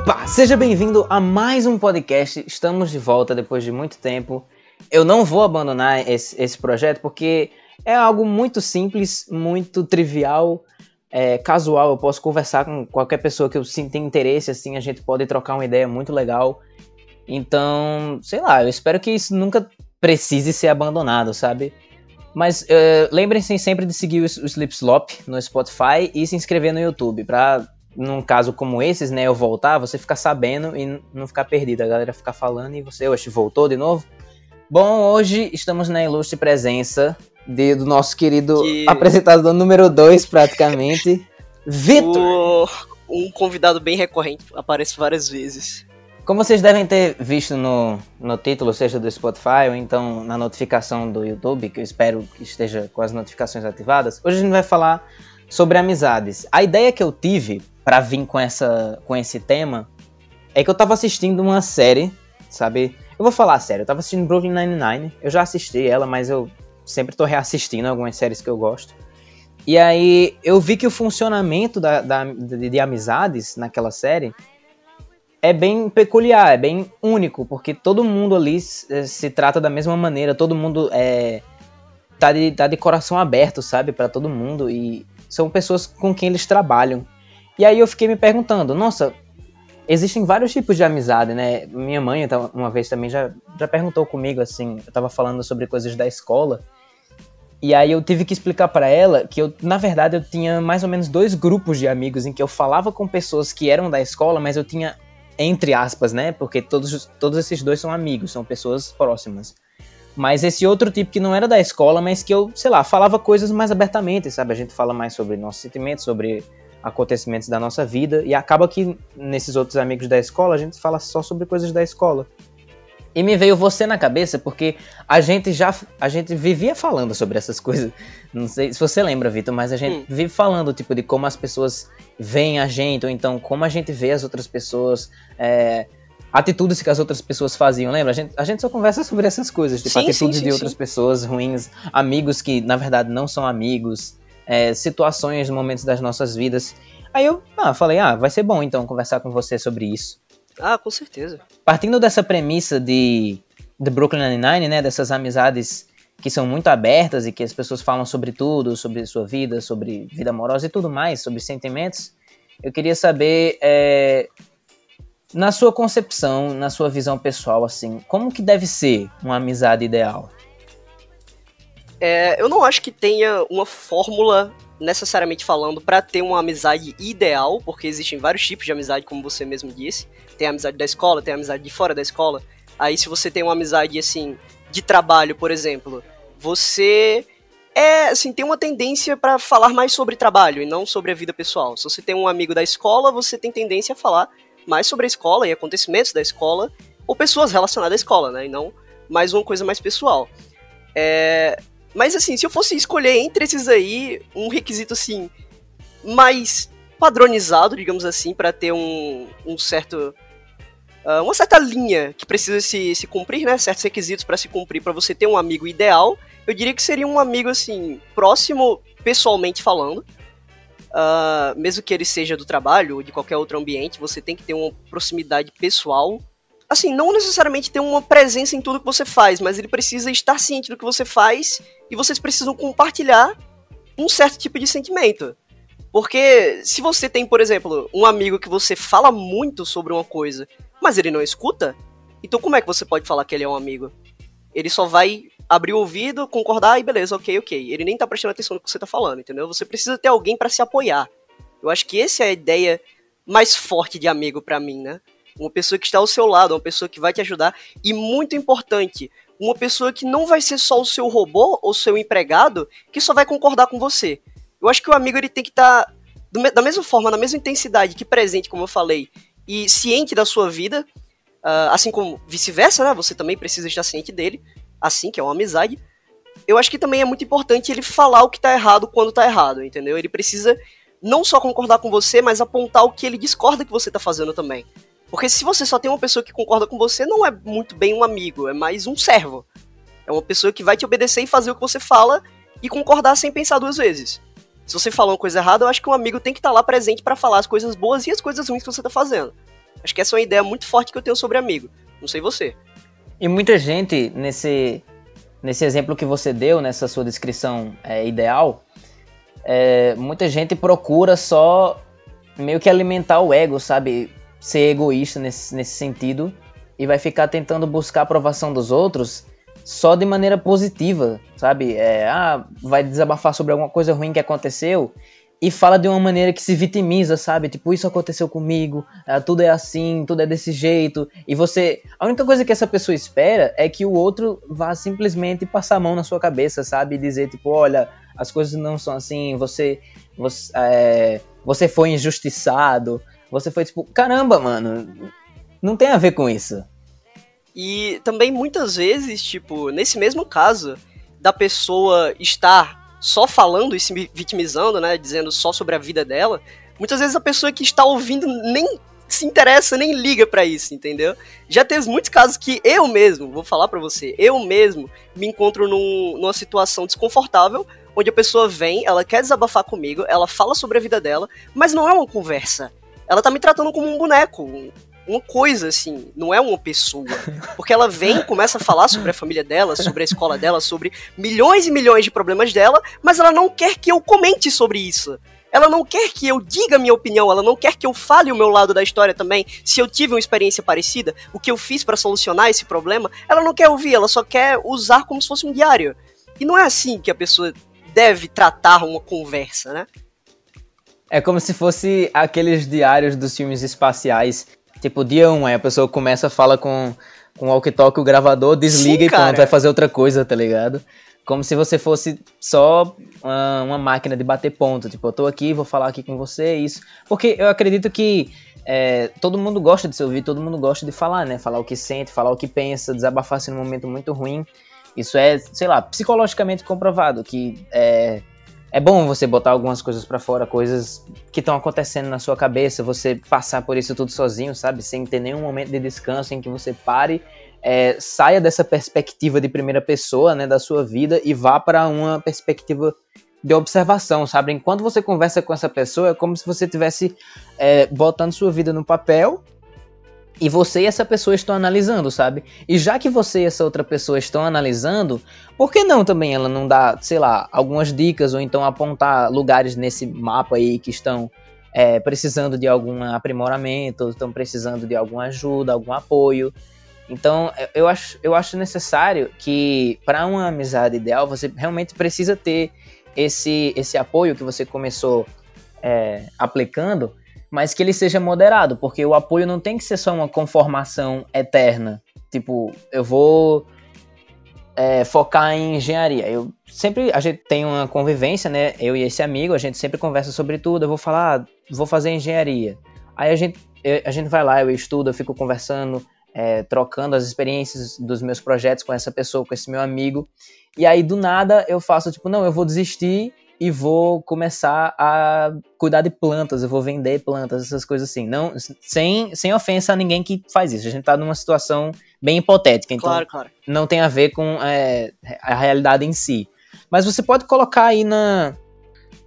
Opa, seja bem-vindo a mais um podcast. Estamos de volta depois de muito tempo. Eu não vou abandonar esse, esse projeto porque é algo muito simples, muito trivial, é, casual. Eu posso conversar com qualquer pessoa que eu sim, tenha interesse, assim, a gente pode trocar uma ideia muito legal. Então, sei lá, eu espero que isso nunca precise ser abandonado, sabe? Mas uh, lembrem-se sempre de seguir o, Slip Slop no Spotify e se inscrever no YouTube, pra, num caso como esses, né, eu voltar, você ficar sabendo e não ficar perdido. A galera ficar falando e você, oxe, voltou de novo? Bom, hoje estamos na ilustre presença de, do nosso querido que... apresentador número 2, praticamente, Vitor. Um convidado bem recorrente, aparece várias vezes. Como vocês devem ter visto no, no título, seja do Spotify ou então na notificação do YouTube, que eu espero que esteja com as notificações ativadas, hoje a gente vai falar sobre amizades. A ideia que eu tive para vir com, essa, com esse tema é que eu tava assistindo uma série, sabe? Eu vou falar sério, eu tava assistindo Brooklyn Nine-Nine, eu já assisti ela, mas eu sempre tô reassistindo algumas séries que eu gosto. E aí eu vi que o funcionamento da, da de, de amizades naquela série é bem peculiar, é bem único, porque todo mundo ali eh, se trata da mesma maneira, todo mundo é, tá, de, tá de coração aberto, sabe, para todo mundo, e são pessoas com quem eles trabalham. E aí eu fiquei me perguntando, nossa, existem vários tipos de amizade, né? Minha mãe uma vez também já, já perguntou comigo, assim, eu tava falando sobre coisas da escola, e aí eu tive que explicar para ela que eu, na verdade, eu tinha mais ou menos dois grupos de amigos em que eu falava com pessoas que eram da escola, mas eu tinha entre aspas, né? Porque todos, todos esses dois são amigos, são pessoas próximas. Mas esse outro tipo que não era da escola, mas que eu, sei lá, falava coisas mais abertamente, sabe? A gente fala mais sobre nossos sentimentos, sobre acontecimentos da nossa vida, e acaba que nesses outros amigos da escola a gente fala só sobre coisas da escola. E me veio você na cabeça porque a gente já a gente vivia falando sobre essas coisas. Não sei se você lembra, Vitor, mas a gente hum. vive falando tipo de como as pessoas veem a gente ou então como a gente vê as outras pessoas, é, atitudes que as outras pessoas faziam. Lembra? A gente, a gente só conversa sobre essas coisas, tipo sim, atitudes sim, sim, de outras pessoas ruins, amigos que na verdade não são amigos, é, situações, momentos das nossas vidas. Aí eu ah, falei, ah, vai ser bom então conversar com você sobre isso. Ah, com certeza. Partindo dessa premissa de, de Brooklyn Nine-Nine, né, dessas amizades que são muito abertas e que as pessoas falam sobre tudo, sobre sua vida, sobre vida amorosa e tudo mais, sobre sentimentos, eu queria saber, é, na sua concepção, na sua visão pessoal, assim, como que deve ser uma amizade ideal? É, eu não acho que tenha uma fórmula necessariamente falando para ter uma amizade ideal, porque existem vários tipos de amizade, como você mesmo disse tem a amizade da escola, tem a amizade de fora da escola. Aí se você tem uma amizade assim de trabalho, por exemplo, você é assim tem uma tendência para falar mais sobre trabalho e não sobre a vida pessoal. Se você tem um amigo da escola, você tem tendência a falar mais sobre a escola e acontecimentos da escola ou pessoas relacionadas à escola, né? E não mais uma coisa mais pessoal. É... Mas assim, se eu fosse escolher entre esses aí um requisito assim mais padronizado, digamos assim, para ter um, um certo uh, uma certa linha que precisa se, se cumprir, né? Certos requisitos para se cumprir para você ter um amigo ideal. Eu diria que seria um amigo assim próximo, pessoalmente falando. Uh, mesmo que ele seja do trabalho ou de qualquer outro ambiente, você tem que ter uma proximidade pessoal. Assim, não necessariamente ter uma presença em tudo que você faz, mas ele precisa estar ciente do que você faz e vocês precisam compartilhar um certo tipo de sentimento. Porque se você tem, por exemplo, um amigo que você fala muito sobre uma coisa mas ele não escuta, então como é que você pode falar que ele é um amigo? Ele só vai abrir o ouvido, concordar e beleza, ok, ok. Ele nem tá prestando atenção no que você tá falando, entendeu? Você precisa ter alguém para se apoiar. Eu acho que essa é a ideia mais forte de amigo para mim, né? Uma pessoa que está ao seu lado, uma pessoa que vai te ajudar e muito importante, uma pessoa que não vai ser só o seu robô ou seu empregado que só vai concordar com você. Eu acho que o amigo ele tem que estar tá, da mesma forma, na mesma intensidade que presente, como eu falei, e ciente da sua vida, uh, assim como vice-versa, né? Você também precisa estar ciente dele, assim que é uma amizade. Eu acho que também é muito importante ele falar o que tá errado quando tá errado, entendeu? Ele precisa não só concordar com você, mas apontar o que ele discorda que você tá fazendo também. Porque se você só tem uma pessoa que concorda com você, não é muito bem um amigo, é mais um servo. É uma pessoa que vai te obedecer e fazer o que você fala e concordar sem pensar duas vezes se você falou uma coisa errada, eu acho que um amigo tem que estar tá lá presente para falar as coisas boas e as coisas ruins que você tá fazendo. Acho que essa é uma ideia muito forte que eu tenho sobre amigo. Não sei você. E muita gente, nesse, nesse exemplo que você deu, nessa sua descrição é, ideal, é, muita gente procura só meio que alimentar o ego, sabe? Ser egoísta nesse, nesse sentido e vai ficar tentando buscar a aprovação dos outros só de maneira positiva, sabe? É, ah, vai desabafar sobre alguma coisa ruim que aconteceu e fala de uma maneira que se vitimiza, sabe? Tipo, isso aconteceu comigo, ah, tudo é assim, tudo é desse jeito. E você. A única coisa que essa pessoa espera é que o outro vá simplesmente passar a mão na sua cabeça, sabe? E dizer, tipo, olha, as coisas não são assim, você. Você, é, você foi injustiçado. Você foi tipo, caramba, mano, não tem a ver com isso. E também muitas vezes, tipo, nesse mesmo caso, da pessoa estar só falando e se vitimizando, né, dizendo só sobre a vida dela, muitas vezes a pessoa que está ouvindo nem se interessa, nem liga para isso, entendeu? Já teve muitos casos que eu mesmo, vou falar para você, eu mesmo me encontro num, numa situação desconfortável, onde a pessoa vem, ela quer desabafar comigo, ela fala sobre a vida dela, mas não é uma conversa. Ela tá me tratando como um boneco, uma coisa, assim, não é uma pessoa. Porque ela vem, começa a falar sobre a família dela, sobre a escola dela, sobre milhões e milhões de problemas dela, mas ela não quer que eu comente sobre isso. Ela não quer que eu diga a minha opinião, ela não quer que eu fale o meu lado da história também. Se eu tive uma experiência parecida, o que eu fiz para solucionar esse problema, ela não quer ouvir, ela só quer usar como se fosse um diário. E não é assim que a pessoa deve tratar uma conversa, né? É como se fosse aqueles diários dos filmes espaciais Tipo, dia 1, um, aí a pessoa começa, fala com, com o walkie-talkie, o gravador, desliga Sim, e pronto, vai fazer outra coisa, tá ligado? Como se você fosse só uma, uma, máquina de bater ponto. Tipo, eu tô aqui, vou falar aqui com você, isso. Porque eu acredito que é, todo mundo gosta de se ouvir, todo mundo gosta de falar, né? Falar o que sente, falar o que pensa, desabafar-se num momento muito ruim. Isso é, sei lá, psicologicamente comprovado, que é, é bom você botar algumas coisas para fora, coisas que estão acontecendo na sua cabeça, você passar por isso tudo sozinho, sabe? Sem ter nenhum momento de descanso em que você pare, é, saia dessa perspectiva de primeira pessoa, né, da sua vida e vá para uma perspectiva de observação, sabe? Enquanto você conversa com essa pessoa, é como se você estivesse é, botando sua vida no papel e você e essa pessoa estão analisando, sabe? E já que você e essa outra pessoa estão analisando, por que não também ela não dá, sei lá, algumas dicas ou então apontar lugares nesse mapa aí que estão é, precisando de algum aprimoramento, estão precisando de alguma ajuda, algum apoio. Então, eu acho, eu acho necessário que, para uma amizade ideal, você realmente precisa ter esse, esse apoio que você começou é, aplicando mas que ele seja moderado, porque o apoio não tem que ser só uma conformação eterna. Tipo, eu vou é, focar em engenharia. Eu sempre, a gente tem uma convivência, né? Eu e esse amigo, a gente sempre conversa sobre tudo. Eu vou falar, ah, vou fazer engenharia. Aí a gente, eu, a gente vai lá, eu estudo, eu fico conversando, é, trocando as experiências dos meus projetos com essa pessoa, com esse meu amigo. E aí, do nada, eu faço, tipo, não, eu vou desistir e vou começar a cuidar de plantas, eu vou vender plantas, essas coisas assim. Não, sem, sem ofensa a ninguém que faz isso. A gente tá numa situação bem hipotética, então claro, claro. não tem a ver com é, a realidade em si. Mas você pode colocar aí na,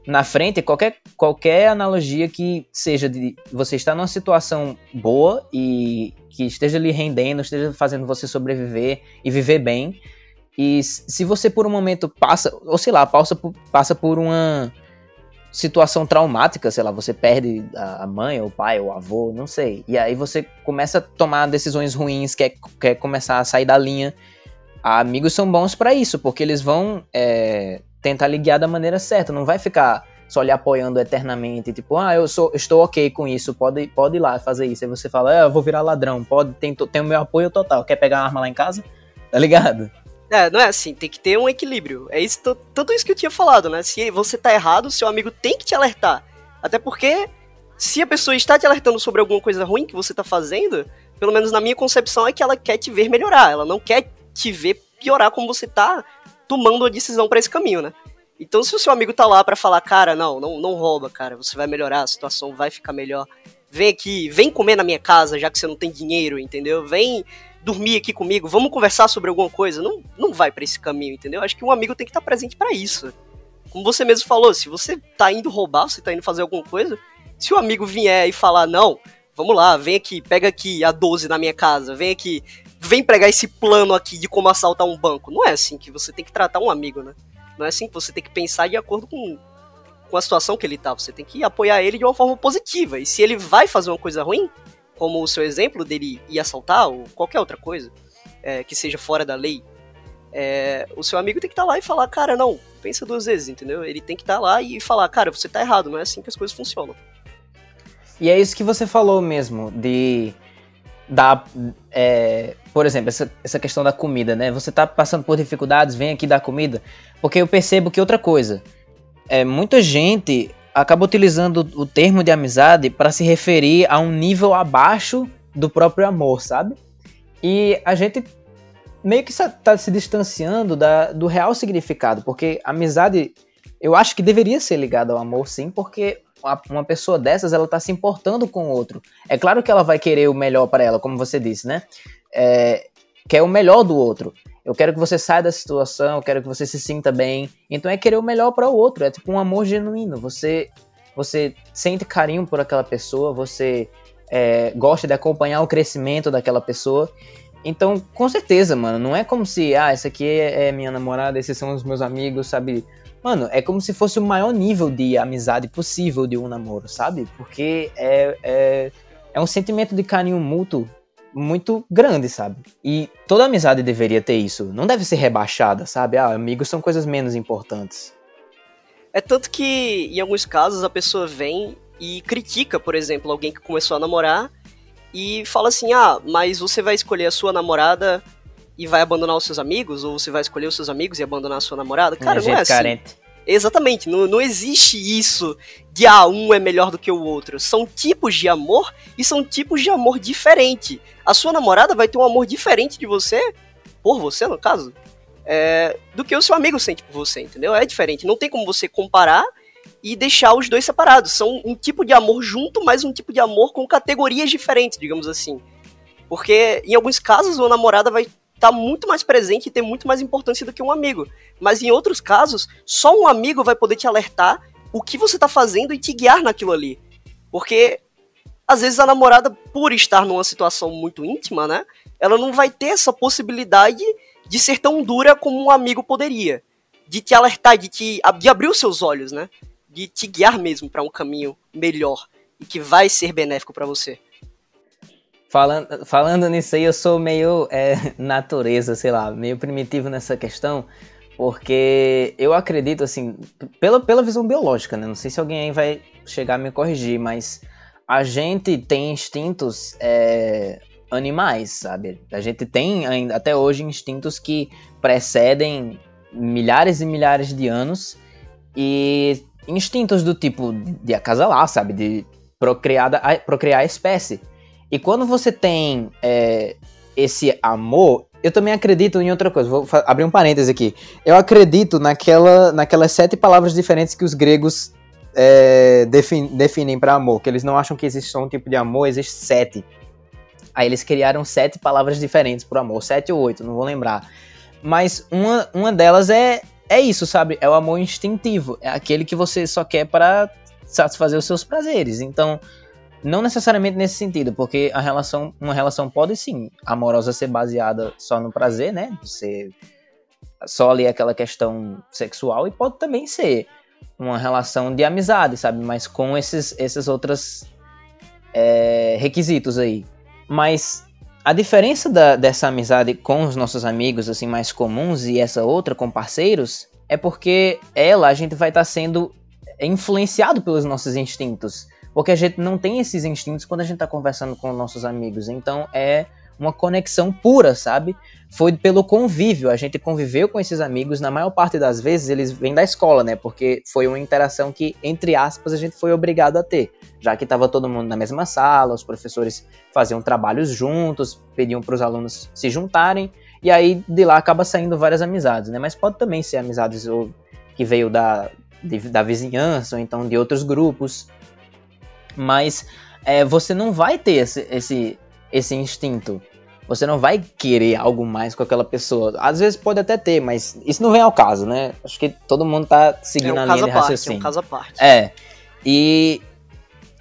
na frente qualquer, qualquer analogia que seja de você estar numa situação boa e que esteja lhe rendendo, esteja fazendo você sobreviver e viver bem e se você por um momento passa, ou sei lá, passa por, passa por uma situação traumática, sei lá, você perde a mãe, ou o pai, ou o avô, não sei. E aí você começa a tomar decisões ruins, quer, quer começar a sair da linha. Amigos são bons para isso, porque eles vão é, tentar lhe guiar da maneira certa, não vai ficar só lhe apoiando eternamente, tipo, ah, eu sou, estou ok com isso, pode, pode ir lá fazer isso. Aí você fala, ah, eu vou virar ladrão, pode, tem, tem o meu apoio total, quer pegar uma arma lá em casa? Tá ligado? É, não é assim, tem que ter um equilíbrio. É isso, tudo isso que eu tinha falado, né? Se você tá errado, seu amigo tem que te alertar. Até porque, se a pessoa está te alertando sobre alguma coisa ruim que você tá fazendo, pelo menos na minha concepção é que ela quer te ver melhorar. Ela não quer te ver piorar como você tá tomando a decisão para esse caminho, né? Então, se o seu amigo tá lá para falar, cara, não, não, não rouba, cara, você vai melhorar, a situação vai ficar melhor. Vem aqui, vem comer na minha casa, já que você não tem dinheiro, entendeu? Vem dormir aqui comigo, vamos conversar sobre alguma coisa. Não, não vai para esse caminho, entendeu? Acho que um amigo tem que estar presente para isso. Como você mesmo falou, se você tá indo roubar, você tá indo fazer alguma coisa, se o amigo vier e falar, não, vamos lá, vem aqui, pega aqui a 12 na minha casa, vem aqui, vem pegar esse plano aqui de como assaltar um banco. Não é assim que você tem que tratar um amigo, né? Não é assim que você tem que pensar de acordo com, com a situação que ele tá. Você tem que apoiar ele de uma forma positiva. E se ele vai fazer uma coisa ruim, como o seu exemplo dele ir assaltar ou qualquer outra coisa é, que seja fora da lei, é, o seu amigo tem que estar tá lá e falar, cara, não, pensa duas vezes, entendeu? Ele tem que estar tá lá e falar, cara, você tá errado, não é assim que as coisas funcionam. E é isso que você falou mesmo, de dar, é, por exemplo, essa, essa questão da comida, né? Você tá passando por dificuldades, vem aqui dar comida. Porque eu percebo que outra coisa, é, muita gente acaba utilizando o termo de amizade para se referir a um nível abaixo do próprio amor, sabe? E a gente meio que está se distanciando da, do real significado, porque amizade eu acho que deveria ser ligada ao amor, sim, porque uma pessoa dessas, ela tá se importando com o outro. É claro que ela vai querer o melhor para ela, como você disse, né? É, quer o melhor do outro. Eu quero que você saia da situação, eu quero que você se sinta bem. Então é querer o melhor para o outro, é tipo um amor genuíno. Você você sente carinho por aquela pessoa, você é, gosta de acompanhar o crescimento daquela pessoa. Então, com certeza, mano, não é como se, ah, essa aqui é minha namorada, esses são os meus amigos, sabe? Mano, é como se fosse o maior nível de amizade possível de um namoro, sabe? Porque é, é, é um sentimento de carinho mútuo muito grande, sabe? E toda amizade deveria ter isso. Não deve ser rebaixada, sabe? Ah, amigos são coisas menos importantes. É tanto que, em alguns casos, a pessoa vem e critica, por exemplo, alguém que começou a namorar e fala assim: ah, mas você vai escolher a sua namorada e vai abandonar os seus amigos, ou você vai escolher os seus amigos e abandonar a sua namorada. Cara, não é assim. Carente. Exatamente, não, não existe isso de ah, um é melhor do que o outro. São tipos de amor e são tipos de amor diferente. A sua namorada vai ter um amor diferente de você, por você no caso, é, do que o seu amigo sente por você, entendeu? É diferente. Não tem como você comparar e deixar os dois separados. São um tipo de amor junto, mas um tipo de amor com categorias diferentes, digamos assim. Porque em alguns casos a namorada vai tá muito mais presente e ter muito mais importância do que um amigo. Mas em outros casos, só um amigo vai poder te alertar o que você tá fazendo e te guiar naquilo ali. Porque às vezes a namorada, por estar numa situação muito íntima, né, ela não vai ter essa possibilidade de ser tão dura como um amigo poderia. De te alertar, de te de abrir os seus olhos, né? De te guiar mesmo para um caminho melhor e que vai ser benéfico para você. Falando, falando nisso aí, eu sou meio é, natureza, sei lá, meio primitivo nessa questão, porque eu acredito, assim, pela, pela visão biológica, né? Não sei se alguém aí vai chegar a me corrigir, mas a gente tem instintos é, animais, sabe? A gente tem ainda, até hoje instintos que precedem milhares e milhares de anos e instintos do tipo de acasalar, sabe? De procriar, procriar a espécie. E quando você tem é, esse amor, eu também acredito em outra coisa. Vou abrir um parêntese aqui. Eu acredito naquela, naquelas sete palavras diferentes que os gregos é, defin, definem para amor. Que eles não acham que existe só um tipo de amor, existe sete. Aí eles criaram sete palavras diferentes para amor, sete ou oito, não vou lembrar. Mas uma, uma delas é, é isso, sabe? É o amor instintivo. É aquele que você só quer para satisfazer os seus prazeres. Então, não necessariamente nesse sentido, porque a relação, uma relação pode sim, amorosa ser baseada só no prazer, né? Ser só ali aquela questão sexual e pode também ser uma relação de amizade, sabe? Mas com esses, esses outros é, requisitos aí. Mas a diferença da, dessa amizade com os nossos amigos, assim, mais comuns e essa outra com parceiros, é porque ela, a gente vai estar tá sendo influenciado pelos nossos instintos. Porque a gente não tem esses instintos quando a gente tá conversando com nossos amigos. Então é uma conexão pura, sabe? Foi pelo convívio. A gente conviveu com esses amigos. Na maior parte das vezes eles vêm da escola, né? Porque foi uma interação que, entre aspas, a gente foi obrigado a ter. Já que estava todo mundo na mesma sala, os professores faziam trabalhos juntos, pediam para os alunos se juntarem. E aí de lá acaba saindo várias amizades, né? Mas pode também ser amizades que veio da, de, da vizinhança, ou então de outros grupos mas é, você não vai ter esse, esse, esse instinto. Você não vai querer algo mais com aquela pessoa. Às vezes pode até ter, mas isso não vem ao caso, né? Acho que todo mundo tá seguindo é um a linha de raciocínio. É um caso à parte. É. E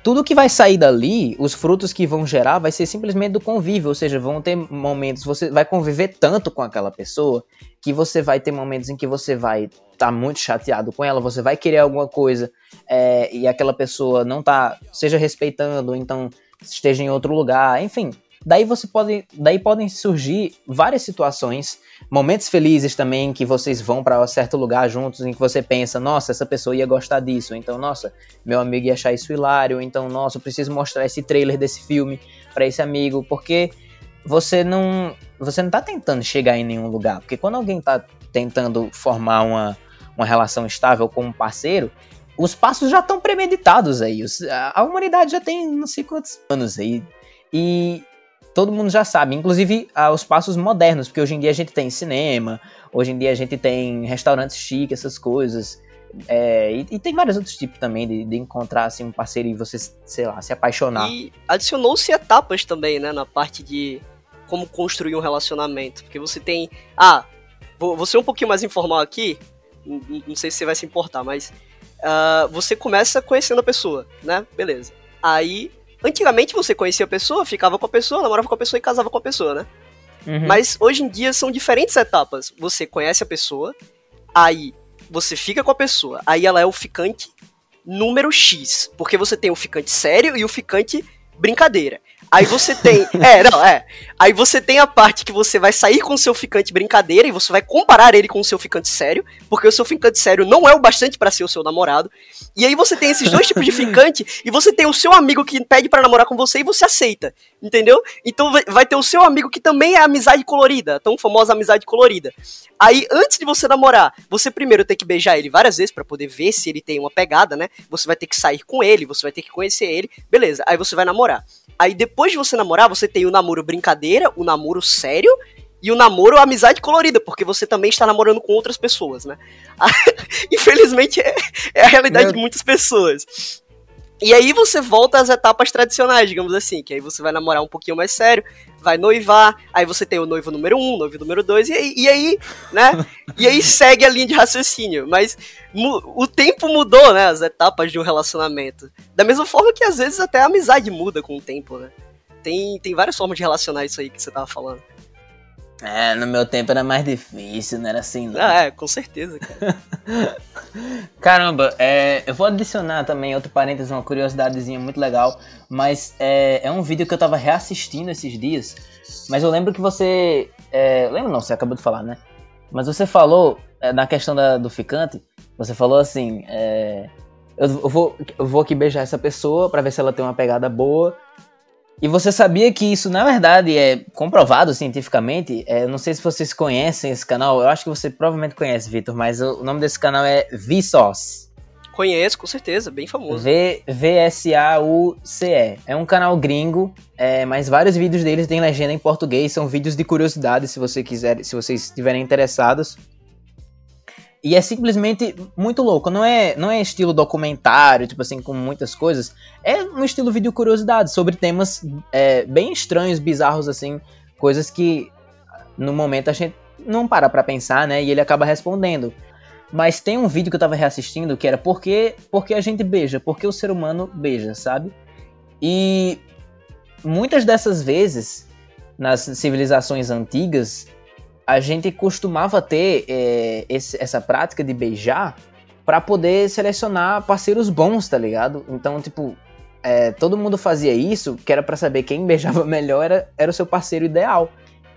tudo que vai sair dali, os frutos que vão gerar, vai ser simplesmente do convívio, ou seja, vão ter momentos, você vai conviver tanto com aquela pessoa, que você vai ter momentos em que você vai estar tá muito chateado com ela, você vai querer alguma coisa, é, e aquela pessoa não tá, seja respeitando, ou então esteja em outro lugar, enfim, Daí você pode, daí podem surgir várias situações, momentos felizes também que vocês vão para certo lugar juntos em que você pensa, nossa, essa pessoa ia gostar disso, então nossa, meu amigo ia achar isso hilário, então nossa, eu preciso mostrar esse trailer desse filme para esse amigo, porque você não, você não tá tentando chegar em nenhum lugar, porque quando alguém tá tentando formar uma, uma relação estável com um parceiro, os passos já estão premeditados aí. a humanidade já tem não sei quantos anos aí. E todo mundo já sabe, inclusive aos passos modernos, porque hoje em dia a gente tem cinema, hoje em dia a gente tem restaurantes chiques, essas coisas. É, e, e, tem vários outros tipos também de, de, encontrar assim, um parceiro e você, sei lá, se apaixonar. E adicionou-se etapas também, né, na parte de como construir um relacionamento. Porque você tem. Ah, vou, ser um pouquinho mais informal aqui, não, não sei se você vai se importar, mas. Uh, você começa conhecendo a pessoa, né? Beleza. Aí Antigamente você conhecia a pessoa, ficava com a pessoa, namorava com a pessoa e casava com a pessoa, né? Uhum. Mas hoje em dia são diferentes etapas. Você conhece a pessoa, aí você fica com a pessoa, aí ela é o ficante número X. Porque você tem o ficante sério e o ficante brincadeira. Aí você tem. É, não, é. Aí você tem a parte que você vai sair com o seu ficante brincadeira e você vai comparar ele com o seu ficante sério, porque o seu ficante sério não é o bastante para ser o seu namorado. E aí você tem esses dois tipos de ficante e você tem o seu amigo que pede para namorar com você e você aceita. Entendeu? Então vai ter o seu amigo que também é amizade colorida, tão famosa amizade colorida. Aí antes de você namorar, você primeiro tem que beijar ele várias vezes para poder ver se ele tem uma pegada, né? Você vai ter que sair com ele, você vai ter que conhecer ele, beleza. Aí você vai namorar. Aí depois de você namorar, você tem o namoro brincadeira, o namoro sério e o namoro amizade colorida, porque você também está namorando com outras pessoas, né? Infelizmente é, é, a realidade Meu... de muitas pessoas. E aí você volta às etapas tradicionais, digamos assim, que aí você vai namorar um pouquinho mais sério, vai noivar, aí você tem o noivo número um, noivo número dois, e aí, e aí né? E aí segue a linha de raciocínio. Mas o tempo mudou, né? As etapas de um relacionamento. Da mesma forma que às vezes até a amizade muda com o tempo, né? Tem, tem várias formas de relacionar isso aí que você tava falando. É, no meu tempo era mais difícil, não era assim, não. Ah, é, com certeza, cara. Caramba, é, eu vou adicionar também outro parênteses, uma curiosidadezinha muito legal, mas é, é um vídeo que eu tava reassistindo esses dias, mas eu lembro que você... É, lembro não, você acabou de falar, né? Mas você falou, é, na questão da, do ficante, você falou assim, é, eu, eu, vou, eu vou aqui beijar essa pessoa para ver se ela tem uma pegada boa, e você sabia que isso, na verdade, é comprovado cientificamente? É, não sei se vocês conhecem esse canal, eu acho que você provavelmente conhece, Vitor, mas o nome desse canal é Vsauce. Conheço, com certeza, bem famoso. V-S-A-U-C-E. É um canal gringo, é, mas vários vídeos deles têm legenda em português, são vídeos de curiosidade, se você quiser, se vocês estiverem interessados. E é simplesmente muito louco. Não é, não é estilo documentário, tipo assim, com muitas coisas. É um estilo vídeo curiosidade sobre temas é, bem estranhos, bizarros, assim. Coisas que no momento a gente não para pra pensar, né? E ele acaba respondendo. Mas tem um vídeo que eu tava reassistindo que era por que, por que a gente beija? Por que o ser humano beija, sabe? E muitas dessas vezes, nas civilizações antigas, a gente costumava ter é, esse, essa prática de beijar para poder selecionar parceiros bons, tá ligado? Então, tipo, é, todo mundo fazia isso, que era para saber quem beijava melhor era, era o seu parceiro ideal.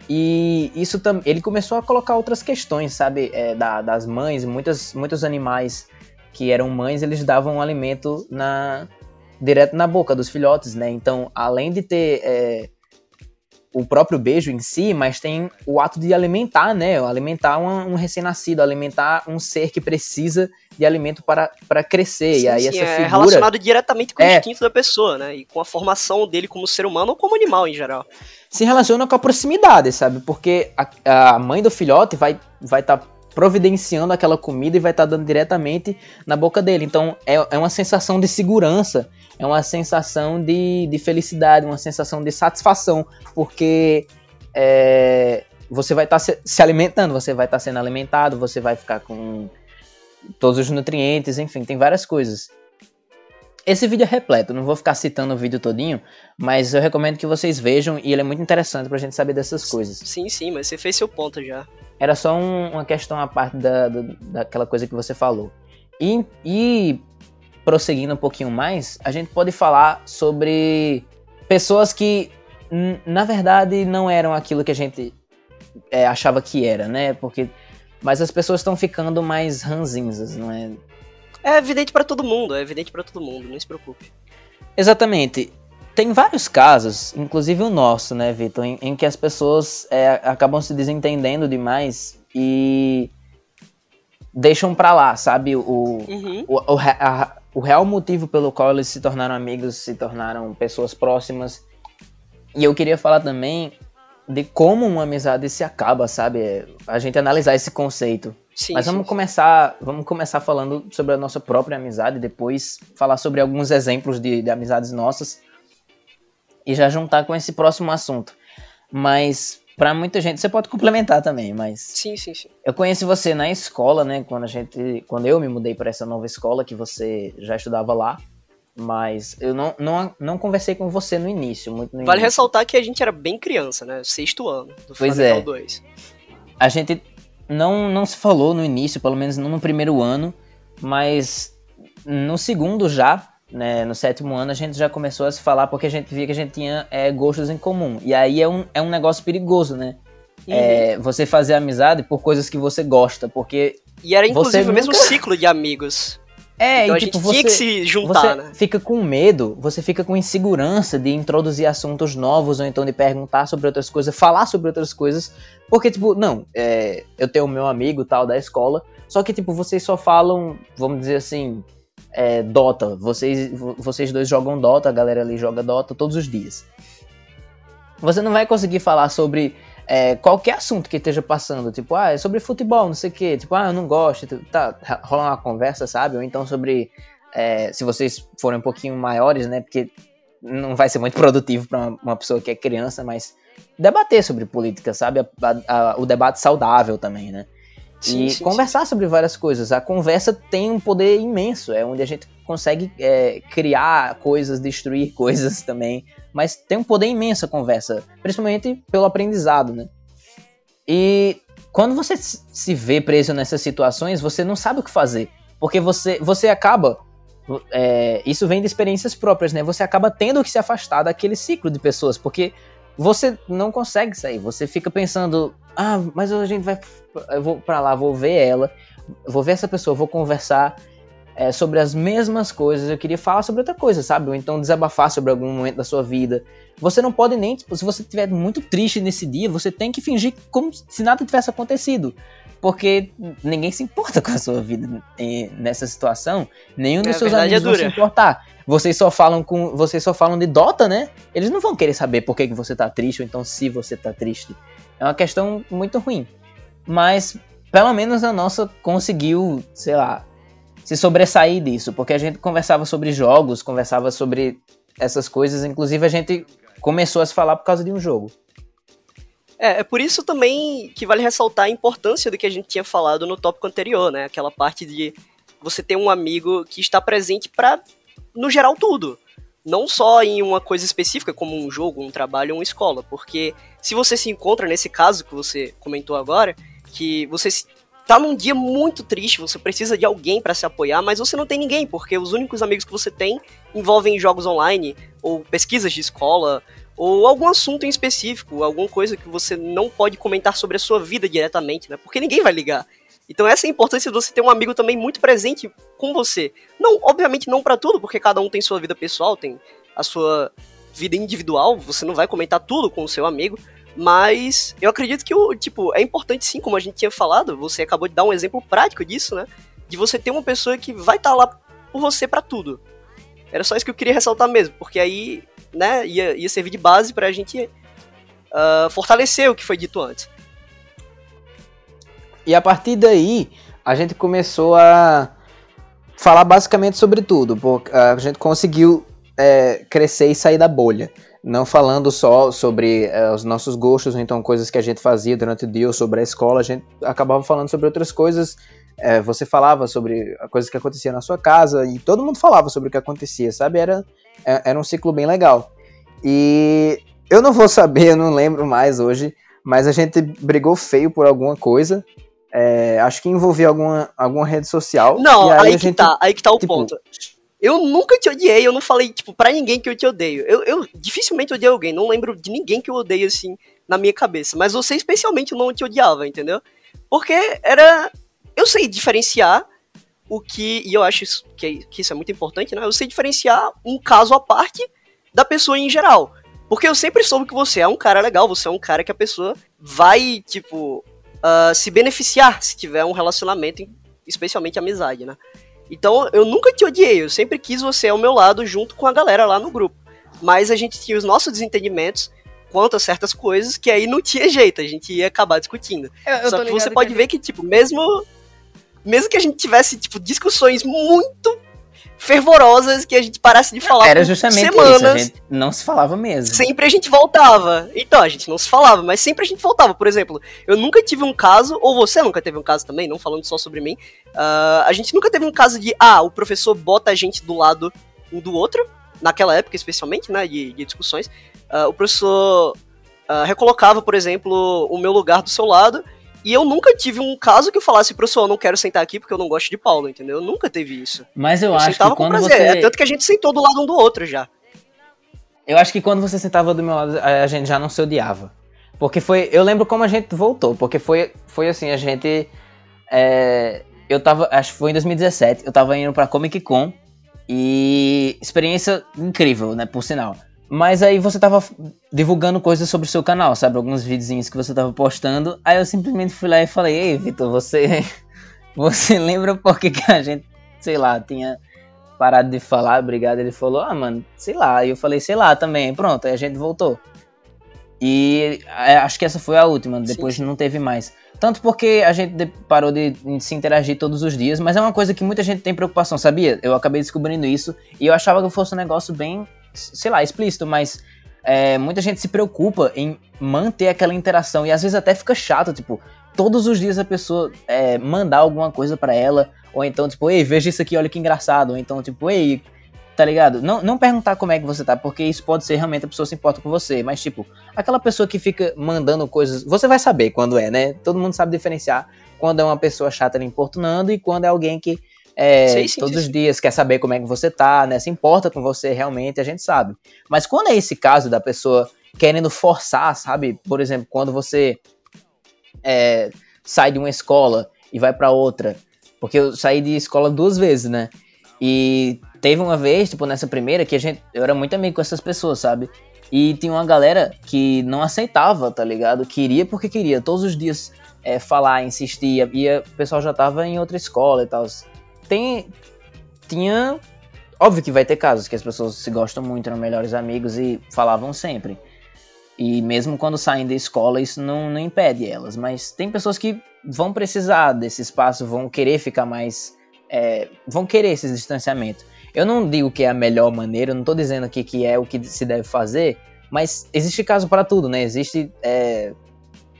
E isso também. Ele começou a colocar outras questões, sabe? É, da, das mães, muitas, muitos animais que eram mães, eles davam alimento na direto na boca dos filhotes, né? Então, além de ter é, o próprio beijo em si, mas tem o ato de alimentar, né? Alimentar um, um recém-nascido, alimentar um ser que precisa de alimento para, para crescer. Sim, e aí sim, essa é figura... relacionado diretamente com o é... instinto da pessoa, né? E com a formação dele como ser humano ou como animal em geral. Se relaciona com a proximidade, sabe? Porque a, a mãe do filhote vai estar vai tá providenciando aquela comida e vai estar tá dando diretamente na boca dele. Então é, é uma sensação de segurança é uma sensação de, de felicidade, uma sensação de satisfação, porque é, você vai estar tá se, se, alimentando, você vai estar tá sendo alimentado, você vai ficar com todos os nutrientes, enfim, tem várias coisas. Esse vídeo é repleto, não vou ficar citando o vídeo todinho, mas eu recomendo que vocês vejam e ele é muito interessante pra gente saber dessas coisas. Sim, sim, mas você fez seu ponto já. Era só um, uma questão à parte da, da, daquela coisa que você falou. E, e prosseguindo um pouquinho mais, a gente pode falar sobre pessoas que, na verdade, não eram aquilo que a gente é, achava que era, né? Porque, mas as pessoas estão ficando mais ranzinzas, não é? É evidente para todo mundo, é evidente para todo mundo, não se preocupe. Exatamente. Tem vários casos, inclusive o nosso, né, Vitor, em, em, que as pessoas é, acabam se desentendendo demais e deixam pra lá, sabe? O, uhum. o, o, a, o real motivo pelo qual eles se tornaram amigos, se tornaram pessoas próximas. E eu queria falar também de como uma amizade se acaba, sabe? A gente analisar esse conceito. Sim, Mas vamos sim. começar, vamos começar falando sobre a nossa própria amizade, depois falar sobre alguns exemplos de, de amizades nossas e já juntar com esse próximo assunto. Mas para muita gente, você pode complementar também, mas Sim, sim, sim. Eu conheci você na escola, né, quando a gente, quando eu me mudei para essa nova escola que você já estudava lá. Mas eu não, não, não conversei com você no início, muito no Vale início. ressaltar que a gente era bem criança, né? Sexto ano do pois é. 2. A gente não, não se falou no início, pelo menos não no primeiro ano, mas no segundo já, né, no sétimo ano, a gente já começou a se falar porque a gente via que a gente tinha é, gostos em comum. E aí é um, é um negócio perigoso, né? Uhum. É, você fazer amizade por coisas que você gosta, porque. E era inclusive o mesmo ciclo de amigos. É, então e, a tipo, gente você, tinha que se juntar, você né? fica com medo, você fica com insegurança de introduzir assuntos novos ou então de perguntar sobre outras coisas, falar sobre outras coisas, porque, tipo, não, é, eu tenho o meu amigo tal da escola, só que, tipo, vocês só falam, vamos dizer assim, é, Dota, vocês, vocês dois jogam Dota, a galera ali joga Dota todos os dias. Você não vai conseguir falar sobre é, qualquer assunto que esteja passando, tipo, ah, é sobre futebol, não sei o quê, tipo, ah, eu não gosto, tipo, tá, rola uma conversa, sabe? Ou então sobre, é, se vocês forem um pouquinho maiores, né, porque não vai ser muito produtivo para uma, uma, pessoa que é criança, mas debater sobre política, sabe? A, a, a, o debate saudável também, né? Sim, e sim, conversar sim. sobre várias coisas. A conversa tem um poder imenso, é onde a gente consegue é, criar coisas, destruir coisas também. Mas tem um poder imenso a conversa, principalmente pelo aprendizado, né? E quando você se vê preso nessas situações, você não sabe o que fazer. Porque você, você acaba. É, isso vem de experiências próprias, né? Você acaba tendo que se afastar daquele ciclo de pessoas, porque você não consegue sair. Você fica pensando, ah, mas a gente vai. Eu vou pra lá, vou ver ela, vou ver essa pessoa, vou conversar é, sobre as mesmas coisas. Eu queria falar sobre outra coisa, sabe? Ou então desabafar sobre algum momento da sua vida. Você não pode nem, tipo, se você estiver muito triste nesse dia, você tem que fingir como se nada tivesse acontecido. Porque ninguém se importa com a sua vida nessa situação. Nenhum dos é, seus amigos é vão se importar. Vocês só falam com. Vocês só falam de Dota, né? Eles não vão querer saber por que, que você tá triste, ou então se você tá triste. É uma questão muito ruim. Mas, pelo menos a nossa conseguiu, sei lá, se sobressair disso, porque a gente conversava sobre jogos, conversava sobre essas coisas, inclusive a gente começou a se falar por causa de um jogo. É, é por isso também que vale ressaltar a importância do que a gente tinha falado no tópico anterior, né? Aquela parte de você ter um amigo que está presente para no geral tudo. Não só em uma coisa específica, como um jogo, um trabalho uma escola. Porque se você se encontra nesse caso que você comentou agora, que você tá num dia muito triste, você precisa de alguém para se apoiar, mas você não tem ninguém, porque os únicos amigos que você tem envolvem jogos online, ou pesquisas de escola, ou algum assunto em específico, alguma coisa que você não pode comentar sobre a sua vida diretamente, né? Porque ninguém vai ligar. Então essa é a importância de você ter um amigo também muito presente com você. Não, obviamente não para tudo, porque cada um tem sua vida pessoal, tem a sua vida individual, você não vai comentar tudo com o seu amigo, mas eu acredito que o tipo é importante sim, como a gente tinha falado, você acabou de dar um exemplo prático disso, né? De você ter uma pessoa que vai estar tá lá por você para tudo. Era só isso que eu queria ressaltar mesmo, porque aí, né, ia, ia servir de base pra gente uh, fortalecer o que foi dito antes. E a partir daí, a gente começou a falar basicamente sobre tudo. Porque a gente conseguiu é, crescer e sair da bolha. Não falando só sobre é, os nossos gostos, ou então coisas que a gente fazia durante o dia ou sobre a escola, a gente acabava falando sobre outras coisas é, você falava sobre a coisa que acontecia na sua casa e todo mundo falava sobre o que acontecia, sabe? Era, é, era um ciclo bem legal. E eu não vou saber, eu não lembro mais hoje, mas a gente brigou feio por alguma coisa. É, acho que envolvia alguma, alguma rede social. Não, aí, aí que gente, tá, aí que tá o tipo, ponto. Eu nunca te odiei, eu não falei, tipo, pra ninguém que eu te odeio. Eu, eu dificilmente odiei alguém, não lembro de ninguém que eu odeio, assim, na minha cabeça. Mas você, especialmente, não te odiava, entendeu? Porque era. Eu sei diferenciar o que. E eu acho isso, que, que isso é muito importante, né? Eu sei diferenciar um caso à parte da pessoa em geral. Porque eu sempre soube que você é um cara legal, você é um cara que a pessoa vai, tipo, uh, se beneficiar se tiver um relacionamento, especialmente amizade, né? Então eu nunca te odiei, eu sempre quis você ao meu lado junto com a galera lá no grupo. Mas a gente tinha os nossos desentendimentos quanto a certas coisas que aí não tinha jeito, a gente ia acabar discutindo. Eu, eu Só que você pode que ver que, tipo, mesmo. Mesmo que a gente tivesse, tipo, discussões muito fervorosas que a gente parasse de falar Era justamente semanas. isso, a gente não se falava mesmo. Sempre a gente voltava. Então, a gente não se falava, mas sempre a gente voltava. Por exemplo, eu nunca tive um caso, ou você nunca teve um caso também, não falando só sobre mim. Uh, a gente nunca teve um caso de, ah, o professor bota a gente do lado um do outro, naquela época especialmente, né, de, de discussões. Uh, o professor uh, recolocava, por exemplo, o meu lugar do seu lado e eu nunca tive um caso que eu falasse, professor, eu não quero sentar aqui porque eu não gosto de Paulo, entendeu? Eu nunca teve isso. Mas eu, eu acho que quando você... É tanto que a gente sentou do lado um do outro já. Eu acho que quando você sentava do meu lado, a gente já não se odiava. Porque foi... Eu lembro como a gente voltou, porque foi, foi assim, a gente... É, eu tava... Acho que foi em 2017, eu tava indo pra Comic Con e... Experiência incrível, né, por sinal. Mas aí você tava divulgando coisas sobre o seu canal, sabe? Alguns videozinhos que você tava postando. Aí eu simplesmente fui lá e falei, ei, Vitor, você. Você lembra por que, que a gente, sei lá, tinha parado de falar, obrigado. Ele falou, ah, mano, sei lá. E eu falei, sei lá também. Pronto, aí a gente voltou. E é, acho que essa foi a última, depois sim, sim. não teve mais. Tanto porque a gente parou de se interagir todos os dias, mas é uma coisa que muita gente tem preocupação, sabia? Eu acabei descobrindo isso e eu achava que fosse um negócio bem sei lá, explícito, mas é, muita gente se preocupa em manter aquela interação e às vezes até fica chato, tipo, todos os dias a pessoa é, mandar alguma coisa para ela, ou então, tipo, ei, veja isso aqui, olha que engraçado, ou então, tipo, ei, tá ligado? Não, não perguntar como é que você tá, porque isso pode ser realmente a pessoa se importa com você, mas, tipo, aquela pessoa que fica mandando coisas, você vai saber quando é, né? Todo mundo sabe diferenciar quando é uma pessoa chata lhe importunando e quando é alguém que é, sim, sim, todos sim. os dias quer saber como é que você tá, né? Se importa com você realmente, a gente sabe. Mas quando é esse caso da pessoa querendo forçar, sabe? Por exemplo, quando você é, sai de uma escola e vai para outra, porque eu saí de escola duas vezes, né? E teve uma vez, tipo, nessa primeira, que a gente, eu era muito amigo com essas pessoas, sabe? E tinha uma galera que não aceitava, tá ligado? Queria porque queria, todos os dias é, falar, insistir, e o pessoal já tava em outra escola e tal tem. Tinha. Óbvio que vai ter casos que as pessoas se gostam muito, eram melhores amigos e falavam sempre. E mesmo quando saem da escola, isso não, não impede elas. Mas tem pessoas que vão precisar desse espaço, vão querer ficar mais. É, vão querer esse distanciamento. Eu não digo que é a melhor maneira, eu não estou dizendo aqui que é o que se deve fazer, mas existe caso para tudo, né? Existe, é,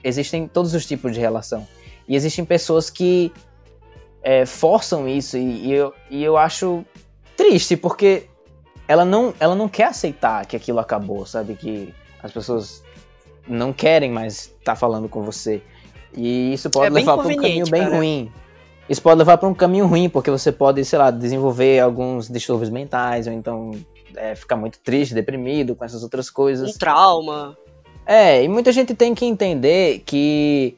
existem todos os tipos de relação. E existem pessoas que é, forçam isso e, e, eu, e eu acho triste, porque ela não, ela não quer aceitar que aquilo acabou, sabe? Que as pessoas não querem mais estar tá falando com você. E isso pode é levar para um caminho bem cara. ruim. Isso pode levar para um caminho ruim, porque você pode, sei lá, desenvolver alguns distúrbios mentais, ou então é, ficar muito triste, deprimido com essas outras coisas. Um trauma. É, e muita gente tem que entender que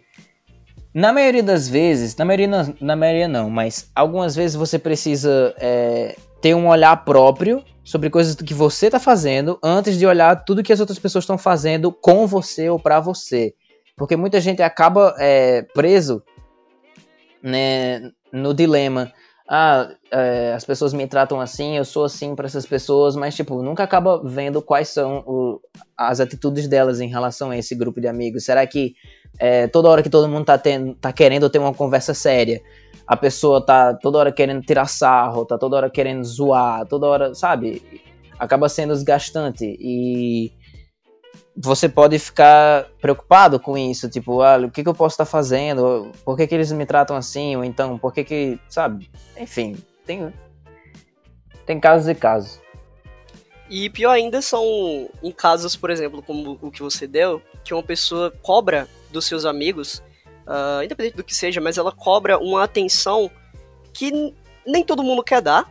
na maioria das vezes, na maioria, na, na maioria não, mas algumas vezes você precisa é, ter um olhar próprio sobre coisas que você está fazendo antes de olhar tudo que as outras pessoas estão fazendo com você ou para você. Porque muita gente acaba é, preso né, no dilema. Ah, é, as pessoas me tratam assim, eu sou assim para essas pessoas, mas tipo, nunca acaba vendo quais são o, as atitudes delas em relação a esse grupo de amigos. Será que é, toda hora que todo mundo tá, tendo, tá querendo ter uma conversa séria, a pessoa tá toda hora querendo tirar sarro, tá toda hora querendo zoar, toda hora, sabe? Acaba sendo desgastante. E você pode ficar preocupado com isso, tipo, ah, o que, que eu posso estar fazendo? Por que, que eles me tratam assim? Ou então, por que que, sabe? Enfim, tem, tem casos e casos. E pior ainda são em casos, por exemplo, como o que você deu, que uma pessoa cobra dos seus amigos, uh, independente do que seja, mas ela cobra uma atenção que nem todo mundo quer dar,